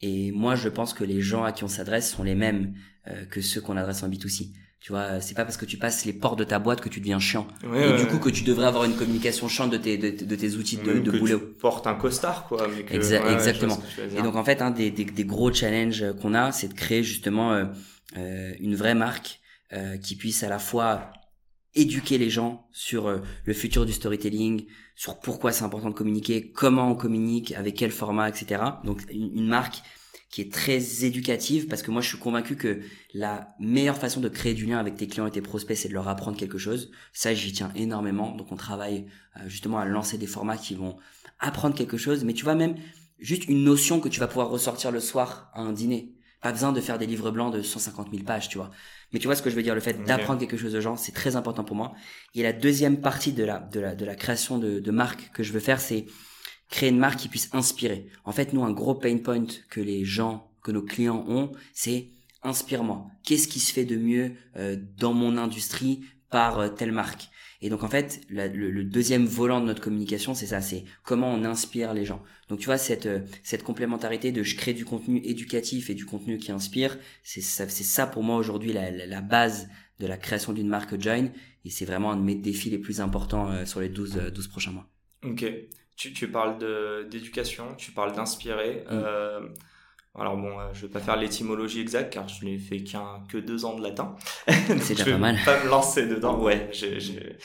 Et moi, je pense que les gens à qui on s'adresse sont les mêmes euh, que ceux qu'on adresse en B2C. Tu vois, euh, c'est pas parce que tu passes les portes de ta boîte que tu deviens chiant. Ouais, et ouais, du coup, que tu devrais avoir une communication chiante de tes, de, de tes outils de, Même de que boulot. tu portes un costard quoi. Mais que, Exa- ouais, ouais, je vois exactement. Et donc en fait, un des, des, des gros challenges euh, qu'on a, c'est de créer justement euh, euh, une vraie marque euh, qui puisse à la fois éduquer les gens sur euh, le futur du storytelling, sur pourquoi c'est important de communiquer, comment on communique, avec quel format, etc. Donc une, une marque qui est très éducative parce que moi je suis convaincu que la meilleure façon de créer du lien avec tes clients et tes prospects c'est de leur apprendre quelque chose. Ça j'y tiens énormément. Donc on travaille euh, justement à lancer des formats qui vont apprendre quelque chose, mais tu vois même juste une notion que tu vas pouvoir ressortir le soir à un dîner. Pas besoin de faire des livres blancs de 150 000 pages, tu vois. Mais tu vois ce que je veux dire, le fait d'apprendre quelque chose aux gens, c'est très important pour moi. Et la deuxième partie de la, de la, de la création de, de marque que je veux faire, c'est créer une marque qui puisse inspirer. En fait, nous, un gros pain point que les gens, que nos clients ont, c'est inspire-moi. Qu'est-ce qui se fait de mieux euh, dans mon industrie par euh, telle marque? Et donc, en fait, la- le, le deuxième volant de notre communication, c'est ça, c'est comment on inspire les gens. Donc, tu vois, cette, euh, cette complémentarité de je crée du contenu éducatif et du contenu qui inspire, c'est ça, c'est ça pour moi aujourd'hui la, la, la base de la création d'une marque Join. Et c'est vraiment un de mes défis les plus importants euh, sur les 12, euh, 12 prochains mois. Ok. Tu, tu parles de- d'éducation, tu parles d'inspirer. Mm. Euh, alors bon, euh, je vais pas faire l'étymologie exacte car je n'ai fait qu'un que deux ans de latin. *laughs* Donc, déjà je vais pas mal. Pas me lancer dedans. Ouais, j'ai, j'ai,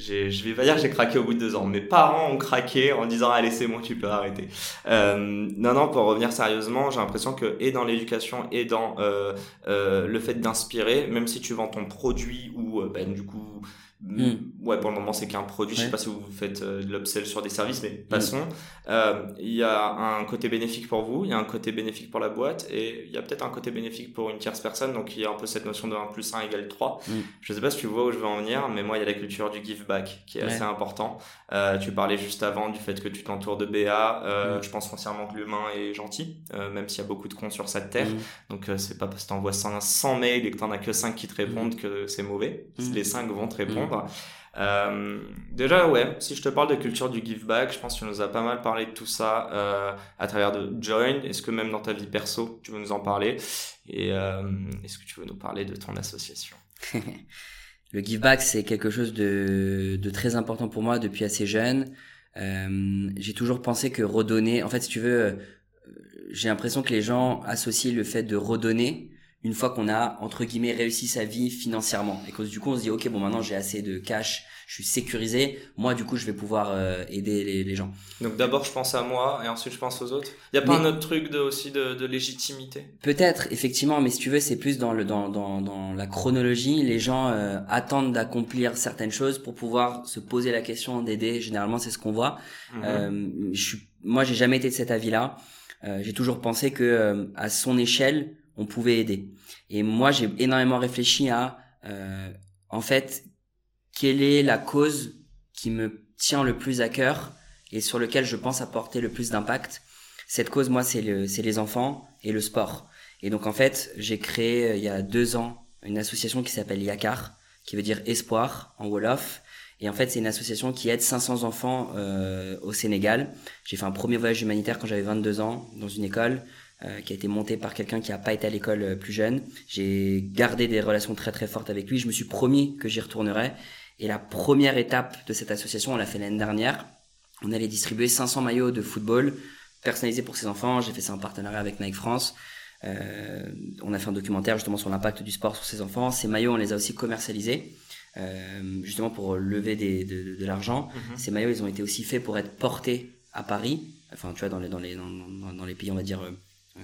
j'ai, je vais pas dire que j'ai craqué au bout de deux ans. Mes parents ont craqué en disant allez c'est bon tu peux arrêter. Euh, non non pour revenir sérieusement, j'ai l'impression que et dans l'éducation et dans euh, euh, le fait d'inspirer, même si tu vends ton produit ou ben du coup Mm. ouais pour le moment c'est qu'un produit. Je sais Ouais. pas si vous faites euh, de l'upsell sur des services, mais passons. Euh, Il y a un côté bénéfique pour vous, il y a un côté bénéfique pour la boîte et il y a peut-être un côté bénéfique pour une tierce personne. Donc il y a un peu cette notion de 1 plus 1 égale 3. Mm. Je sais pas si tu vois où je veux en venir, mais moi il y a la culture du give back qui est Ouais. assez important. Euh, tu parlais juste avant du fait que tu t'entoures de BA. Euh, Mm. Je pense foncièrement que l'humain est gentil, même s'il y a beaucoup de cons sur cette terre. Donc c'est pas parce que t'envoies 100, 100 mails et que t'en as que 5 qui te répondent que c'est mauvais. Les 5 vont te répondre. Euh, déjà ouais, si je te parle de culture du give back, je pense que tu nous as pas mal parlé de tout ça euh, à travers de Join. Est-ce que même dans ta vie perso, tu veux nous en parler? Et euh, est-ce que tu veux nous parler de ton association? *laughs* Le give back, c'est quelque chose de, très important pour moi depuis assez jeune. J'ai toujours pensé que redonner, en fait, si tu veux, j'ai l'impression que les gens associent le fait de redonner une fois qu'on a entre guillemets réussi sa vie financièrement et que du coup on se dit ok bon maintenant j'ai assez de cash, je suis sécurisé, moi du coup je vais pouvoir euh, aider les, les gens. Donc d'abord je pense à moi et ensuite je pense aux autres. Il y a pas Mais- un autre truc de aussi de, de légitimité? Peut-être, effectivement, mais si tu veux, c'est plus dans le dans dans dans la chronologie. Les gens euh, attendent d'accomplir certaines choses pour pouvoir se poser la question d'aider. Généralement, c'est ce qu'on voit. Mhm. Euh, je suis, moi, j'ai jamais été de cet avis-là. Euh, j'ai toujours pensé que euh, à son échelle, on pouvait aider. Et moi, j'ai énormément réfléchi à, euh, en fait, quelle est la cause qui me tient le plus à cœur et sur lequel je pense apporter le plus d'impact. Cette cause, moi, c'est le, les enfants et le sport. Et donc, en fait, j'ai créé euh, il y a deux ans une association qui s'appelle Yakar, qui veut dire espoir en Wolof. Et en fait, c'est une association qui aide 500 enfants euh, au Sénégal. J'ai fait un premier voyage humanitaire quand j'avais 22 ans dans une école euh, qui a été montée par quelqu'un qui n'a pas été à l'école euh, plus jeune. J'ai gardé des relations très très fortes avec lui. Je me suis promis que j'y retournerais. Et la première étape de cette association, on l'a fait l'année dernière. On allait distribuer 500 maillots de football personnalisés pour ses enfants. J'ai fait ça en partenariat avec Nike France. Euh, on a fait un documentaire justement sur l'impact du sport sur ces enfants. Ces maillots, on les a aussi commercialisés. Justement pour lever des, de, de, l'argent. Mhm. Ces maillots, ils ont été aussi faits pour être portés à Paris, enfin tu vois dans les dans les dans, dans les pays on va dire euh,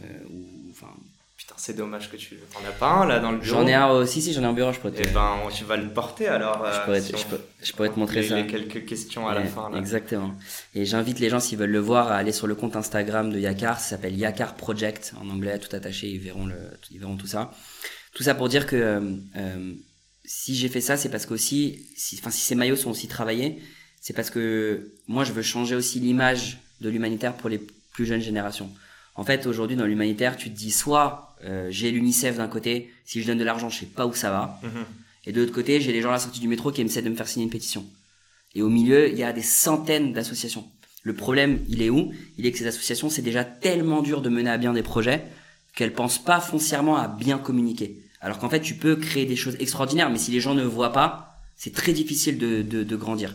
enfin Putain, c'est dommage que tu n'en as pas un là dans le bureau. J'en ai un aussi, si, j'en ai un bureau, je peux te. Eh ben, tu vas le porter alors. je, pourrais, te, je, peux, je, pourrais te montrer les, ça. Les quelques questions à la fin. Là. Exactement. Et j'invite les gens, s'ils veulent le voir, à aller sur le compte Instagram de Yakar. Ça s'appelle Yakar Project en anglais, tout attaché. Ils verront, le, ils verront tout ça. Tout ça pour dire que euh, si j'ai fait ça, c'est parce qu'aussi, si, enfin, si ces maillots sont aussi travaillés, c'est parce que moi, je veux changer aussi l'image de l'humanitaire pour les plus jeunes générations. En fait, aujourd'hui, dans l'humanitaire, tu te dis soit euh, j'ai l'UNICEF d'un côté, si je donne de l'argent, je sais pas où ça va. Mhm. Et de l'autre côté, j'ai les gens à la sortie du métro qui essaient de me faire signer une pétition. Et au milieu, il y a des centaines d'associations. Le problème, il est où? Il est que ces associations, c'est déjà tellement dur de mener à bien des projets qu'elles pensent pas foncièrement à bien communiquer. Alors qu'en fait, tu peux créer des choses extraordinaires, mais si les gens ne voient pas, c'est très difficile de, de, de grandir.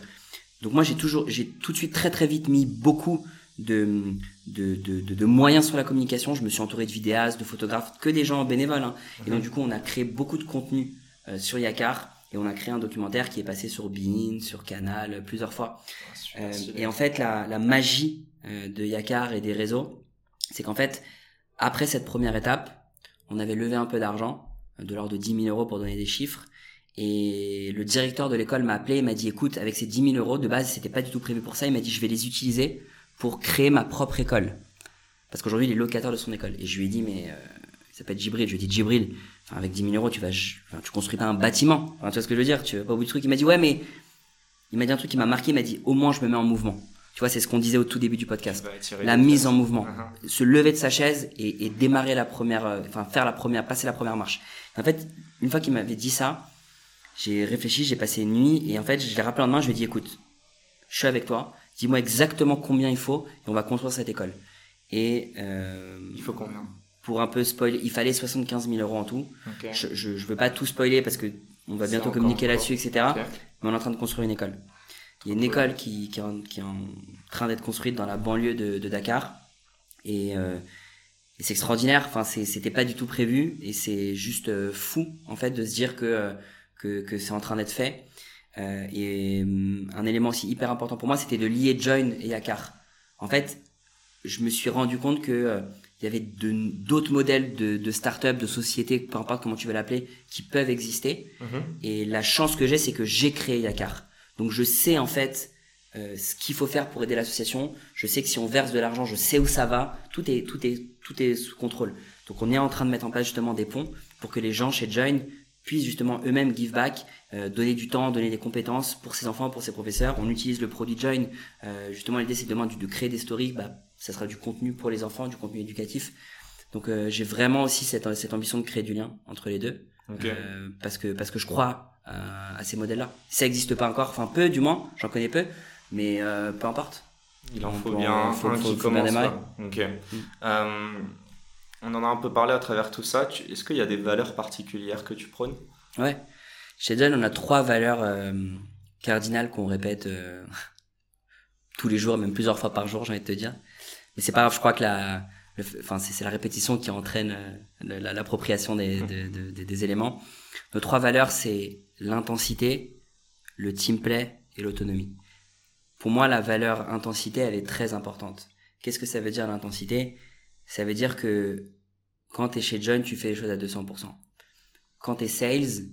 Donc moi, j'ai toujours, j'ai tout de suite très très vite mis beaucoup de, de, de, de, moyens sur la communication. Je me suis entouré de vidéastes, de photographes, que des gens bénévoles. Hein. Et donc du coup, on a créé beaucoup de contenu euh, sur Yakar et on a créé un documentaire qui est passé sur Bein, sur Canal, euh, plusieurs fois. Euh, et en fait, la, la magie euh, de Yakar et des réseaux, c'est qu'en fait, après cette première étape, on avait levé un peu d'argent, de l'ordre de 10 000 euros pour donner des chiffres. Et le directeur de l'école m'a appelé et m'a dit, écoute, avec ces 10 000 euros, de base, c'était pas du tout prévu pour ça. Il m'a dit, je vais les utiliser pour créer ma propre école. Parce qu'aujourd'hui, il est locataire de son école. Et je lui ai dit, mais euh, il s'appelle Djibril. Je lui ai dit, Djibril, enfin, avec 10 000 euros, tu vas, enfin, tu construis pas un bâtiment. Enfin, tu vois ce que je veux dire? Tu vas pas au bout du truc. Il m'a dit, ouais, mais il m'a dit un truc qui m'a marqué. Il m'a dit, au moins, je me mets en mouvement. Tu vois, c'est ce qu'on disait au tout début du podcast. La mise en mouvement. Uh-huh. Se lever de sa chaise et, et démarrer la première, euh, enfin, faire la première, passer la première marche. En fait, une fois qu'il m'avait dit ça, j'ai réfléchi, j'ai passé une nuit et en fait, je l'ai rappelé en lendemain, je lui ai dit, écoute, je suis avec toi dis-moi exactement combien il faut et on va construire cette école. Et euh, il faut combien? Pour un peu spoiler, il fallait 75 000 euros en tout. Okay. Je, je, je veux pas tout spoiler parce que on va bientôt communiquer là-dessus, etc. Okay. Mais on est en train de construire une école. Il y a une école qui, qui, est en, qui est en train d'être construite dans la banlieue de, de Dakar et, euh, et c'est extraordinaire. Enfin, c'était pas du tout prévu et c'est juste euh, fou en fait de se dire que que, que c'est en train d'être fait. Euh, et euh, un élément aussi hyper important pour moi, c'était de lier Join et Yakar. En fait, je me suis rendu compte que euh, il y avait d'autres modèles de, de start-up, de sociétés, peu importe comment tu veux l'appeler, qui peuvent exister. Mm -hmm. Et la chance que j'ai, c'est que j'ai créé Yakar. Donc je sais en fait euh, ce qu'il faut faire pour aider l'association. Je sais que si on verse de l'argent, je sais où ça va. Tout est, tout est, tout est sous contrôle. Donc on est en train de mettre en place justement des ponts pour que les gens chez Join puissent justement eux-mêmes give back, euh, donner du temps, donner des compétences pour ses enfants, pour ses professeurs. On utilise le produit Join. Euh, justement, l'idée c'est demain de créer des stories. Bah, ça sera du contenu pour les enfants, du contenu éducatif. Donc euh, j'ai vraiment aussi cette, cette ambition de créer du lien entre les deux, okay. parce que parce que je crois à ces modèles-là. Ça n'existe pas encore, enfin peu du moins, j'en connais peu, mais peu importe. Il en faut bien un faut, qui commence. Ok. Mm. on en a un peu parlé à travers tout ça. Est-ce qu'il y a des valeurs particulières que tu prônes? Ouais. Chez John, on a trois valeurs euh, cardinales qu'on répète euh, *laughs* tous les jours, même plusieurs fois par jour, j'ai envie de te dire. Mais c'est pas grave, je crois que la, enfin c'est la répétition qui entraîne euh, l'appropriation des, de, de, de, des éléments. Nos trois valeurs, c'est l'intensité, le team play et l'autonomie. Pour moi, la valeur intensité, elle est très importante. Qu'est-ce que ça veut dire l'intensité? Ça veut dire que quand tu es chez John, tu fais les choses à 200%. Quand tu es sales,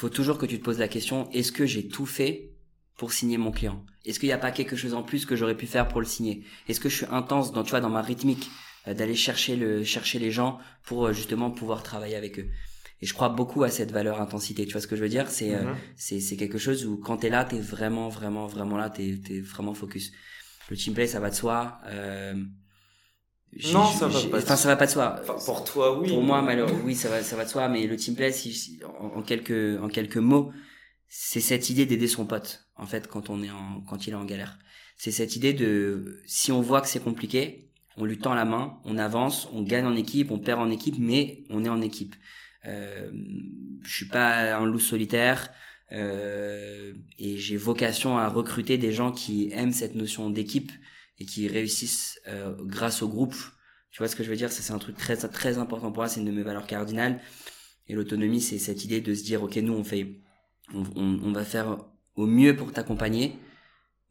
faut toujours que tu te poses la question, est-ce que j'ai tout fait pour signer mon client? Est-ce qu'il n'y a pas quelque chose en plus que j'aurais pu faire pour le signer? Est-ce que je suis intense dans, tu vois, dans ma rythmique euh, d'aller chercher le chercher les gens pour euh, justement pouvoir travailler avec eux? Et je crois beaucoup à cette valeur intensité tu vois ce que je veux dire? C'est euh, c'est c'est quelque chose où quand t'es là t'es vraiment vraiment vraiment là t'es t'es vraiment focus. Le team play ça va de soi Non, ça va pas enfin ça va pas de soi Enfin, pour toi, oui. pour moi, malheureusement, oui, ça va, ça va de soi, mais le team play, si, si- en, en quelques, en quelques mots, c'est cette idée d'aider son pote, en fait, quand on est en, quand il est en galère. C'est cette idée de, si on voit que c'est compliqué, on lui tend la main, on avance, on gagne en équipe, on perd en équipe, mais on est en équipe. Euh, je suis pas un loup solitaire, euh, et j'ai vocation à recruter des gens qui aiment cette notion d'équipe et qui réussissent euh, grâce au groupe Tu vois ce que je veux dire? Ça, c'est un truc très, très important pour moi. C'est une de mes valeurs cardinales. Et l'autonomie, c'est cette idée de se dire, OK, nous, on fait, on, on, va faire au mieux pour t'accompagner,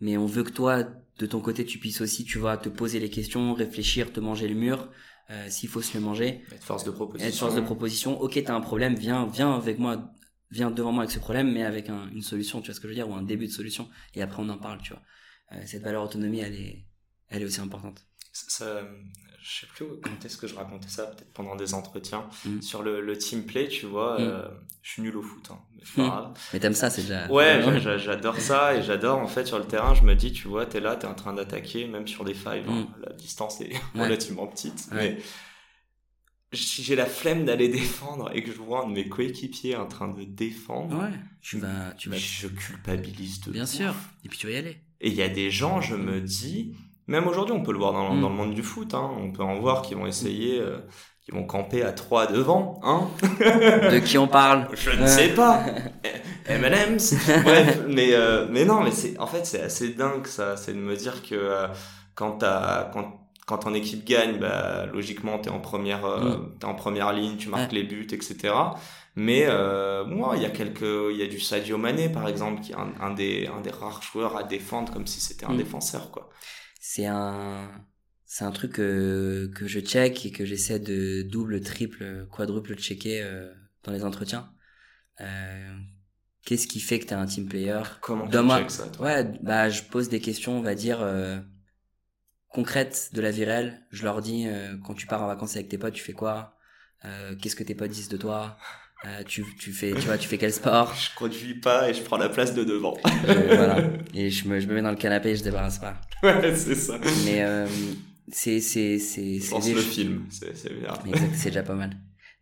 mais on veut que toi, de ton côté, tu puisses aussi, tu vois, te poser les questions, réfléchir, te manger le mur, euh, s'il faut se le manger. Être force de proposition. Être force de proposition. OK, t'as un problème, viens, viens avec moi, viens devant moi avec ce problème, mais avec une solution, tu vois ce que je veux dire, ou un début de solution, et après on en parle, tu vois. Euh, cette valeur autonomie, elle est, elle est aussi importante. Ça, je sais plus quand est-ce que je racontais ça, peut-être pendant des entretiens. Mm. Sur le, le team play, tu vois, mm. euh, je suis nul au foot, hein, mais c'est pas Mais t'aimes ça, c'est déjà. Ouais, j'adore ça et j'adore en fait sur le terrain. Je me dis, tu vois, t'es là, t'es en train d'attaquer, même sur des fives. Hein. Mm. la distance est relativement petite, mais si j'ai la flemme d'aller *laughs* défendre et que je vois un de mes coéquipiers en train de défendre, ouais, tu vas, tu vas. Je culpabilise de. Bien sûr. Et puis tu vas y aller. Et il y a des gens, je me dis, même aujourd'hui, on peut le voir dans, dans, le monde du foot. Hein, on peut en voir qui vont essayer, euh, qui vont camper à trois devant. Hein de qui on parle *laughs* Je ne sais pas. M&M's. Bref, mais euh, mais non, mais c'est en fait c'est assez dingue ça. C'est de me dire que euh, quand t'as quand quand ton équipe gagne, bah, logiquement, tu es en première, euh, mm. es en première ligne, tu marques les buts, etc. Mais euh, moi, il y a quelques, il y a du Sadio Mané par exemple, qui est un, des, un des rares joueurs à défendre comme si c'était un mm. défenseur, quoi. C'est un, c'est un truc que, que je check et que j'essaie de double, triple, quadruple checker euh, dans les entretiens. Euh, Qu'est-ce qui fait que tu es un team player? Comment tu check ça toi? Ouais, bah je pose des questions, on va dire euh, concrètes de la vie réelle. Je leur dis euh, quand tu pars en vacances avec tes potes, tu fais quoi? Euh, Qu'est-ce que tes potes disent de toi? Euh, tu, tu fais tu vois tu fais quel sport Je conduis pas et je prends la place de devant. voilà. Et je me je me mets dans le canapé et je débarrasse pas. *laughs* Ouais c'est ça. Mais euh, c'est c'est c'est c'est le film c'est c'est bien. Exact c'est déjà pas mal.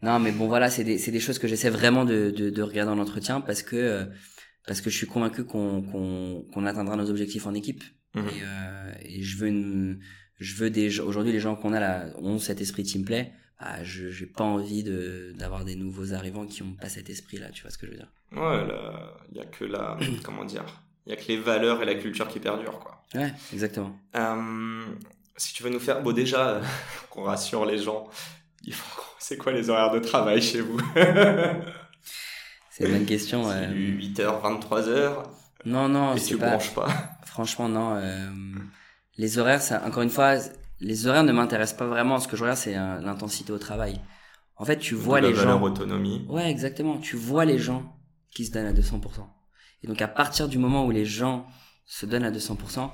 Non mais bon voilà c'est des c'est des choses que j'essaie vraiment de, de de regarder en entretien parce que parce que je suis convaincu qu'on qu'on qu'on atteindra nos objectifs en équipe. Mhm. Et, euh, et, je veux une, je veux des aujourd'hui les gens qu'on a là ont cet esprit team play. Ah, je j'ai pas envie de d'avoir des nouveaux arrivants qui ont pas cet esprit là. Tu vois ce que je veux dire Ouais, il y a que la *clears throat* comment dire, il y a que les valeurs et la culture qui perdurent quoi. Ouais, exactement. Euh, si tu veux nous faire, bon déjà *laughs* qu'on rassure les gens, c'est quoi les horaires de travail chez vous? *laughs* C'est une bonne question. *laughs* Euh... 8h, 23h. Non, non, et tu pas... branches pas. Franchement, non. Euh, les horaires, ça, encore une fois, les horaires ne m'intéressent pas vraiment. Ce que je regarde, c'est euh, l'intensité au travail. En fait, tu vois les gens. autonomie. Ouais, exactement. Tu vois les gens qui se donnent à 200%. Et donc, à partir du moment où les gens se donnent à 200%,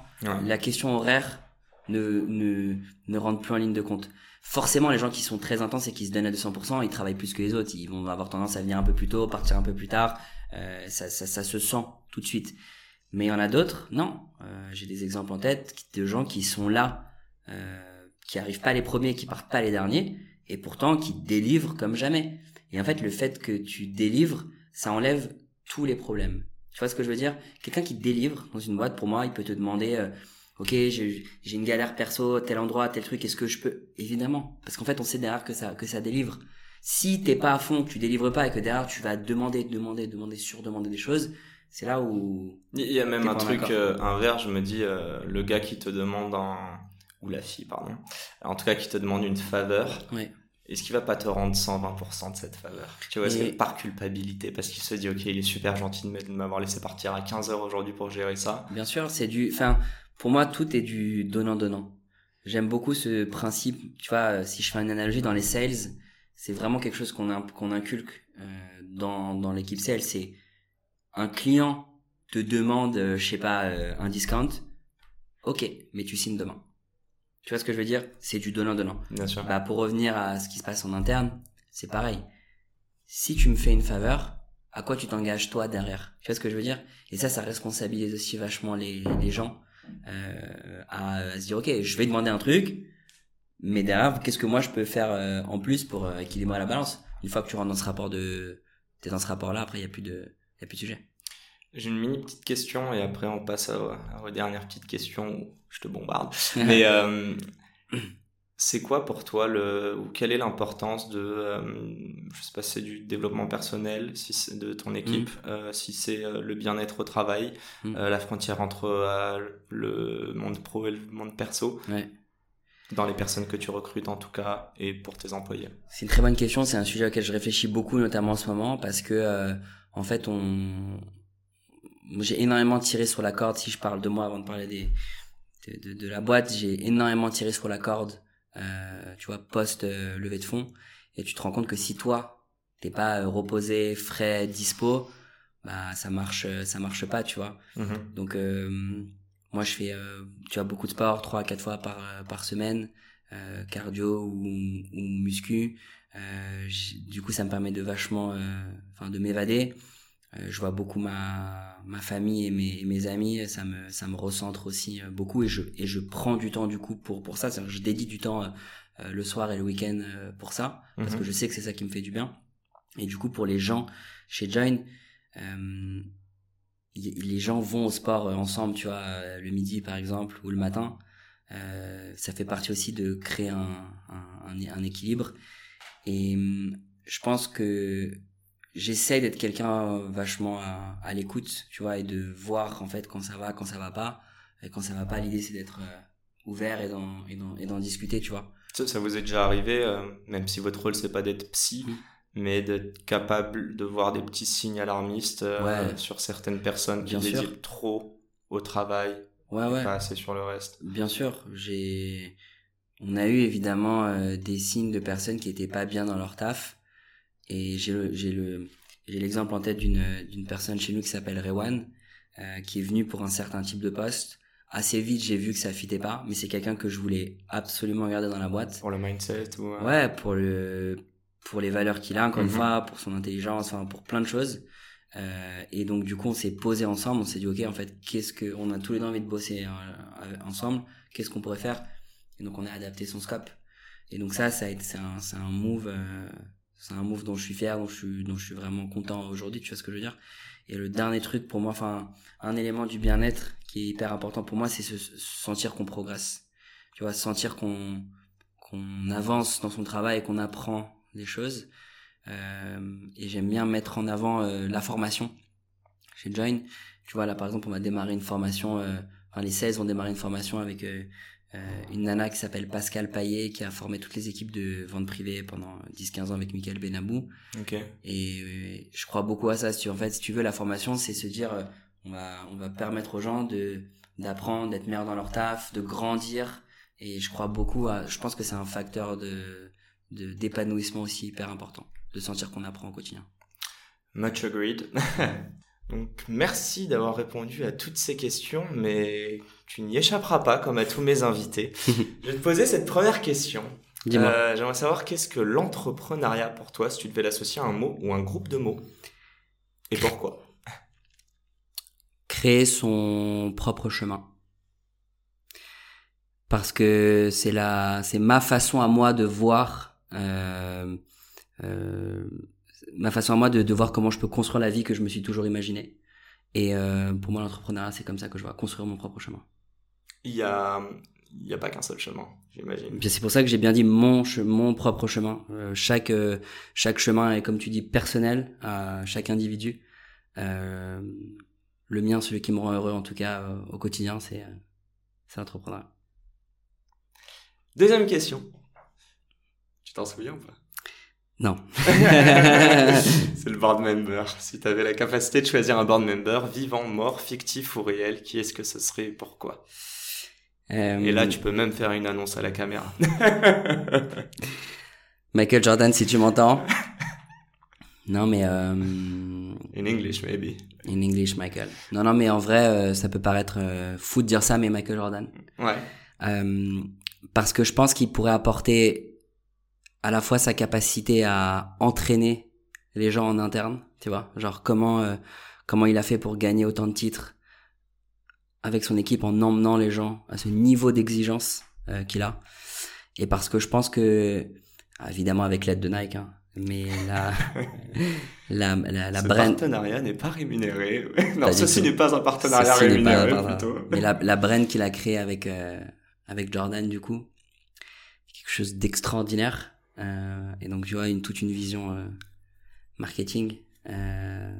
la question horaire ne, ne, ne rentre plus en ligne de compte. Forcément, les gens qui sont très intenses et qui se donnent à 200%, ils travaillent plus que les autres. Ils vont avoir tendance à venir un peu plus tôt, partir un peu plus tard. Euh, ça, ça, ça se sent tout de suite. Mais il y en a d'autres, non. Euh, J'ai des exemples en tête de gens qui sont là, qui arrivent pas les premiers, qui partent pas les derniers, et pourtant qui délivrent comme jamais. Et en fait, le fait que tu délivres, ça enlève tous les problèmes. Tu vois ce que je veux dire? Quelqu'un qui délivre dans une boîte, pour moi, il peut te demander, euh, ok, j'ai une galère perso, tel endroit, tel truc, est-ce que je peux? Évidemment, parce qu'en fait, on sait derrière que ça que ça délivre. Si t'es pas à fond, que tu délivres pas et que derrière tu vas demander, demander, demander, surdemander des choses, c'est là où il y a même un truc euh, inverse je me dis euh, le gars qui te demande un ou la fille pardon. En tout cas qui te demande une faveur. Est-ce qu'il va pas te rendre 120% de cette faveur? Tu vois c'est par culpabilité parce qu'il se dit ok il est super gentil de m'avoir laissé partir à 15 heures aujourd'hui pour gérer ça. Bien sûr c'est du enfin pour moi tout est du donnant donnant j'aime beaucoup ce principe tu vois si je fais une analogie dans les sales c'est vraiment quelque chose qu'on qu'on inculque euh, dans dans l'équipe sales. C'est un client te demande, euh, je sais pas, euh, un discount, ok, mais tu signes demain. Tu vois ce que je veux dire? C'est du donnant-donnant. Bien sûr. Bah, pour revenir à ce qui se passe en interne, c'est pareil. Si tu me fais une faveur, à quoi tu t'engages toi derrière? Tu vois ce que je veux dire? Et ça, ça responsabilise aussi vachement les, les gens euh, à, se dire, ok, je vais demander un truc, mais derrière, qu'est-ce que moi je peux faire euh, en plus pour équilibrer la balance? Une fois que tu rentres dans ce rapport de, t'es dans ce rapport-là, après il y a plus de a plus de sujet. J'ai une mini petite question et après on passe à, à, dernière petite question où je te bombarde. *laughs* Mais euh, c'est quoi pour toi le ou quelle est l'importance de euh, je sais pas si c'est du développement personnel, si c'est de ton équipe, mm. euh, si c'est euh, le bien-être au travail, mm. la frontière entre le monde pro et le monde perso. Ouais. dans les personnes que tu recrutes en tout cas et pour tes employés? C'est une très bonne question, c'est un sujet auquel je réfléchis beaucoup notamment en ce moment parce que en fait on j'ai énormément tiré sur la corde si je parle de moi avant de parler des de, de, de la boîte, j'ai énormément tiré sur la corde euh, tu vois post euh, levée de fonds et tu te rends compte que si toi t'es pas euh, reposé, frais, dispo, bah ça marche ça marche pas, tu vois. Mhm. Donc euh, moi, je fais, euh, tu vois, beaucoup de sport, trois à quatre fois par par semaine, euh, cardio ou, ou muscu. Euh, du coup, ça me permet de vachement, euh, enfin, de m'évader. Euh, je vois beaucoup ma ma famille et mes et mes amis. Ça me ça me recentre aussi euh, beaucoup et je et je prends du temps du coup pour pour ça. Je dédie du temps euh, le soir et le week-end euh, pour ça parce Mhm. que je sais que c'est ça qui me fait du bien. Et du coup, pour les gens chez Join, euh, y- les gens vont au sport ensemble, tu vois, le midi par exemple ou le matin. Euh, ça fait partie aussi de créer un, un, un, un équilibre. Et hum, je pense que j'essaie d'être quelqu'un vachement à, à l'écoute, tu vois, et de voir en fait quand ça va, quand ça va pas. Et quand ça va pas, l'idée c'est d'être euh, ouvert et d'en et d'en et d'en discuter, tu vois. Ça, ça vous est déjà arrivé, euh, même si votre rôle c'est pas d'être psy, mais d'être capable de voir des petits signes alarmistes euh, Ouais. sur certaines personnes qui dédient trop au travail, Ouais, ouais. pas assez sur le reste. Bien sûr, j'ai. On a eu évidemment euh, des signes de personnes qui étaient pas bien dans leur taf, et j'ai le j'ai le j'ai l'exemple en tête d'une d'une personne chez nous qui s'appelle Rewan, euh, qui est venue pour un certain type de poste. Assez vite, j'ai vu que ça fitait pas, mais c'est quelqu'un que je voulais absolument garder dans la boîte. Pour le mindset ou... euh, Ouais, pour le pour les valeurs qu'il a encore une Mhm. fois, pour son intelligence, enfin pour plein de choses. Euh, et donc du coup, on s'est posé ensemble, on s'est dit ok, en fait, qu'est-ce que on a tous les deux envie de bosser euh, ensemble, qu'est-ce qu'on pourrait faire? Et donc on a adapté son scope. Et donc ça, ça c'est un c'est un move euh, c'est un move dont je suis fier, dont je suis dont je suis vraiment content aujourd'hui, tu vois ce que je veux dire Et le dernier truc pour moi, enfin un élément du bien-être qui est hyper important pour moi, c'est se, se sentir qu'on progresse. Tu vois, sentir qu'on qu'on avance dans son travail et qu'on apprend des choses. Euh, et j'aime bien mettre en avant euh, la formation chez Join. Tu vois, là, par exemple, on va démarrer une formation, euh, enfin, les 16 vont démarrer une formation avec euh, une nana qui s'appelle Pascal Paillet, qui a formé toutes les équipes de vente privée pendant 10-15 ans avec Michael Benabou. Ok. Et euh, je crois beaucoup à ça. Si en fait, si tu veux, la formation, c'est se dire, euh, on va, on va permettre aux gens de d'apprendre, d'être meilleurs dans leur taf, de grandir. Et je crois beaucoup à, je pense que c'est un facteur de de- d'épanouissement aussi hyper important, de sentir qu'on apprend au quotidien. Much agreed. *laughs* Donc merci d'avoir répondu à toutes ces questions, mais tu n'y échapperas pas comme à tous mes invités. *laughs* Je vais te poser cette première question. Dis-moi. Euh, J'aimerais savoir qu'est-ce que l'entrepreneuriat pour toi, si tu devais l'associer à un mot ou un groupe de mots, et pourquoi? Créer son propre chemin. Parce que c'est la, c'est ma façon à moi de voir, euh, euh, ma façon à moi de, de voir comment je peux construire la vie que je me suis toujours imaginée. Et euh, pour moi, l'entrepreneuriat, c'est comme ça que je vois construire mon propre chemin. Il y a, il y a pas qu'un seul chemin, j'imagine. C'est pour ça que j'ai bien dit mon, mon propre chemin. Euh, chaque, euh, chaque chemin est, comme tu dis, personnel à chaque individu. Euh, le mien, celui qui me rend heureux, en tout cas, au quotidien, c'est, c'est l'entrepreneuriat. Deuxième question. Tu t'en souviens ou pas? Non. *laughs* C'est le board member. Si tu avais la capacité de choisir un board member, vivant, mort, fictif ou réel, qui est-ce que ce serait et pourquoi? Euh, Et là, tu peux même faire une annonce à la caméra. *laughs* Michael Jordan, si tu m'entends. non, mais euh, In English, maybe. in English, Michael. Non, non, mais en vrai, euh, ça peut paraître euh, fou de dire ça, mais Michael Jordan. Ouais. Euh, parce que je pense qu'il pourrait apporter à la fois sa capacité à entraîner les gens en interne, tu vois, genre comment euh, comment il a fait pour gagner autant de titres avec son équipe en emmenant les gens à ce niveau d'exigence euh, qu'il a. Et parce que je pense que ah, évidemment avec l'aide de Nike, hein, mais la *laughs* la la, la Ce brand partenariat n'est pas rémunéré. *laughs* non, Pas ceci n'est pas un partenariat Ceci pas rémunéré, partenariat. plutôt. Mais la, la brand qu'il a créée avec, euh, avec Jordan, du coup, quelque chose d'extraordinaire. Euh, et donc, tu vois, une, toute une vision euh, marketing euh,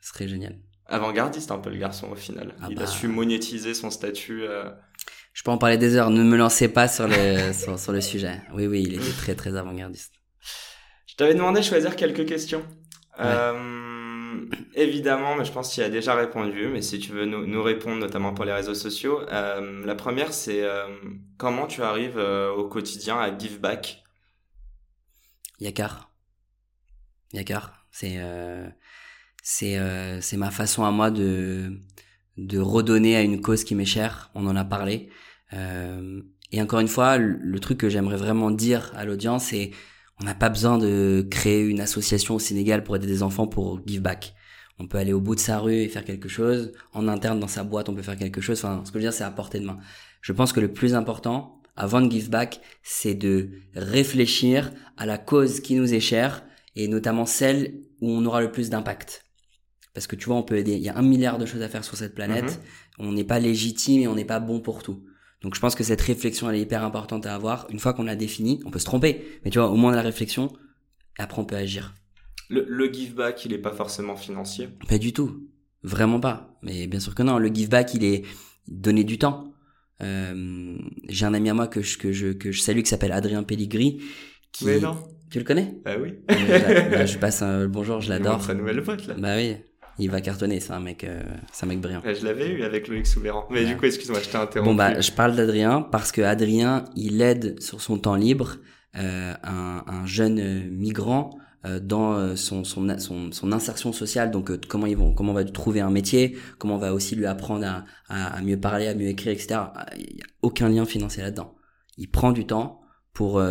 serait génial. Avant-gardiste un peu le garçon au final. Ah Il bah. a su monétiser son statut. euh, Je peux en parler des heures. Ne me lancez pas sur le, *laughs* sur, le sujet. Oui, oui, il était très, très avant-gardiste. Je t'avais demandé de choisir quelques questions. Euh, évidemment, mais je pense qu'il a déjà répondu. Mais si tu veux nous, nous répondre, notamment pour les réseaux sociaux, euh, la première, c'est comment tu arrives au quotidien à give back? Yakar. Yakar. C'est euh, c'est euh, c'est ma façon à moi de de redonner à une cause qui m'est chère. On en a parlé. Euh, et encore une fois, le, truc que j'aimerais vraiment dire à l'audience, c'est on n'a pas besoin de créer une association au Sénégal pour aider des enfants pour give back. On peut aller au bout de sa rue et faire quelque chose. En interne, dans sa boîte, on peut faire quelque chose. Enfin, ce que je veux dire, c'est à portée de main. Je pense que le plus important, avant de give back, c'est de réfléchir à la cause qui nous est chère et notamment celle où on aura le plus d'impact. Parce que tu vois, on peut aider. Il y a un milliard de choses à faire sur cette planète. Mhm. On n'est pas légitime et on n'est pas bon pour tout. Donc je pense que cette réflexion elle est hyper importante à avoir. Une fois qu'on l'a définie, on peut se tromper, mais tu vois, au moins la réflexion, après on peut agir. Le, le give back, il est pas forcément financier? Pas du tout, vraiment pas. Mais bien sûr que non. Le give back, il est donner du temps. Euh, J'ai un ami à moi que je que je que je salue qui s'appelle Adrien Pelligri. Qui... Mais non. Tu le connais? Bah oui. Euh, bah, je passe un bonjour, je l'adore. Sa nouvelle pote là. Bah oui il va cartonner, c'est un mec, euh, c'est un mec brillant. je l'avais eu avec Loïc Souverain. Mais du coup, excuse-moi, je t'ai interrompu. Bon bah, je parle d'Adrien parce que Adrien, il aide sur son temps libre euh, un, un, jeune migrant dans euh, son, son, son, son, insertion sociale. Donc, comment ils vont, comment on va trouver un métier, comment on va aussi lui apprendre à, à, à mieux parler, à mieux écrire, etc. Il n'y a aucun lien financier là-dedans. Il prend du temps pour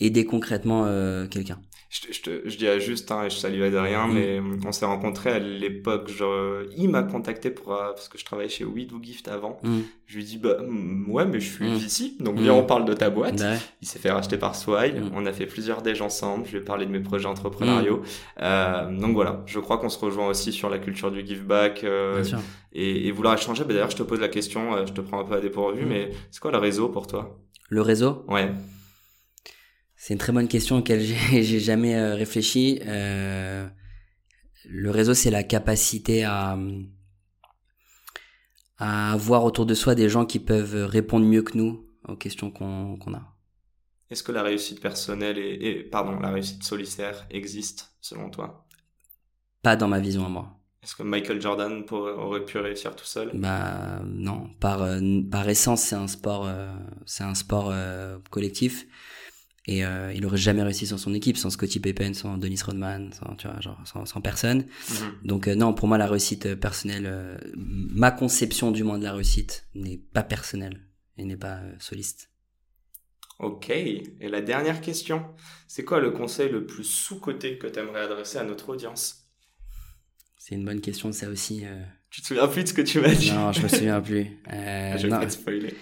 aider concrètement quelqu'un je, je, te, je dis à juste, hein, et je salue Adrien, mm. mais on s'est rencontrés à l'époque, genre, il m'a contacté pour, euh, parce que je travaillais chez We Do Gift avant. Mm. Je lui ai dit, bah, mm, ouais, mais je suis ici, donc viens, on parle de ta boîte. Il s'est fait racheter par Swile, on a fait plusieurs déj ensemble, je lui ai parlé de mes projets entrepreneuriaux. Euh, donc voilà, je crois qu'on se rejoint aussi sur la culture du give back, euh, et, et, vouloir échanger. Bah, D'ailleurs, je te pose la question, euh, je te prends un peu à dépourvu, mais c'est quoi le réseau pour toi? Le réseau? Ouais. C'est une très bonne question auquel *laughs* j'ai jamais euh, réfléchi. Euh, le réseau, c'est la capacité à, à avoir autour de soi des gens qui peuvent répondre mieux que nous aux questions qu'on a. Est-ce que la réussite personnelle et, et, pardon, la réussite solitaire existe selon toi? Pas dans ma vision à moi. Est-ce que Michael Jordan aurait pu réussir tout seul? Bah non, par euh, par essence c'est un sport euh, c'est un sport collectif. Et euh, il aurait jamais réussi sans son équipe, sans Scottie Pippen, sans Dennis Rodman, sans, tu vois, genre, sans, sans personne. Mhm. Donc euh, non, pour moi, la réussite euh, personnelle, euh, ma conception du moins de la réussite n'est pas personnelle et n'est pas soliste. Ok. Et la dernière question, c'est quoi le conseil le plus sous-coté que tu aimerais adresser à notre audience? C'est une bonne question, ça aussi. Tu te souviens plus de ce que tu m'as dit? Non, je me souviens plus. *laughs* je vais pas te spoiler.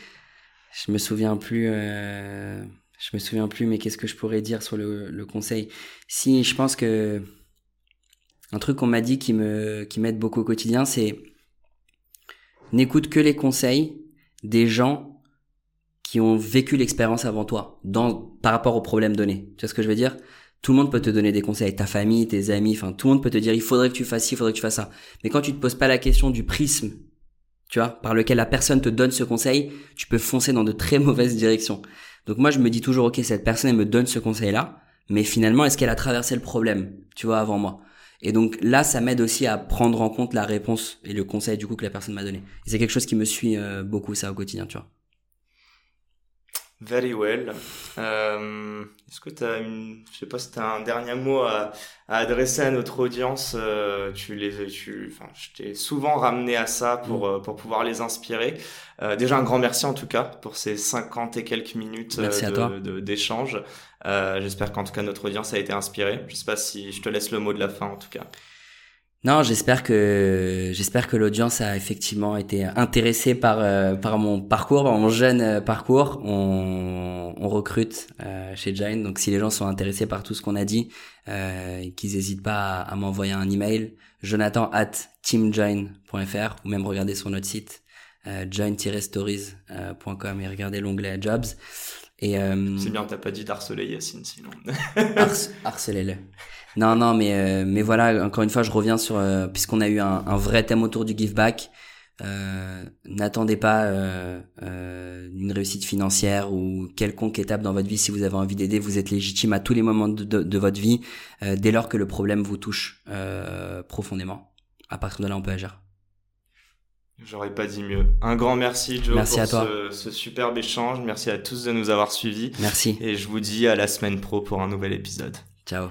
Je me souviens plus. Je me souviens plus, mais qu'est-ce que je pourrais dire sur le, le conseil? Si, je pense que un truc qu'on m'a dit qui me qui m'aide beaucoup au quotidien, c'est n'écoute que les conseils des gens qui ont vécu l'expérience avant toi, dans par rapport au problème donné. Tu vois ce que je veux dire? Tout le monde peut te donner des conseils, ta famille, tes amis, enfin tout le monde peut te dire il faudrait que tu fasses ci, il faudrait que tu fasses ça. Mais quand tu te poses pas la question du prisme, tu vois, par lequel la personne te donne ce conseil, tu peux foncer dans de très mauvaises directions. Donc moi, je me dis toujours, ok, cette personne, elle me donne ce conseil-là, mais finalement, est-ce qu'elle a traversé le problème, tu vois, avant moi? Et donc là, ça m'aide aussi à prendre en compte la réponse et le conseil du coup que la personne m'a donné. Et c'est quelque chose qui me suit euh, beaucoup ça au quotidien, tu vois. Very well. Euh, Est-ce que tu as une, je sais pas si tu as un dernier mot à, à, adresser à notre audience. Euh, tu les, tu, enfin, je t'ai souvent ramené à ça pour mm. euh, pour pouvoir les inspirer. Euh, déjà un grand merci en tout cas pour ces 50 et quelques minutes euh, d'échange. Euh, J'espère qu'en tout cas notre audience a été inspirée. Je sais pas si je te laisse le mot de la fin en tout cas. Non, j'espère que j'espère que l'audience a effectivement été intéressée par euh, par mon parcours, par mon jeune euh, parcours. On, on recrute euh, chez Giant, donc si les gens sont intéressés par tout ce qu'on a dit, qu'ils n'hésitent pas à, m'envoyer un email, Jonathan at teamjoin.fr ou même regarder sur notre site join-stories.com et regarder l'onglet Jobs. Et c'est bien, t'as pas dit d'harceler Yacine sinon. harcelez-le. Non, non, mais euh, mais voilà, encore une fois, je reviens sur euh, puisqu'on a eu un, un, vrai thème autour du give back. euh, n'attendez pas euh, euh, une réussite financière ou quelconque étape dans votre vie. Si vous avez envie d'aider, vous êtes légitime à tous les moments de, de, de votre vie, euh, dès lors que le problème vous touche euh, profondément. À partir de là, on peut agir. J'aurais pas dit mieux. Un grand merci Joe Merci pour à toi. Ce, ce superbe échange. Merci à tous de nous avoir suivis. Merci. Et je vous dis à la semaine pro pour un nouvel épisode. Ciao.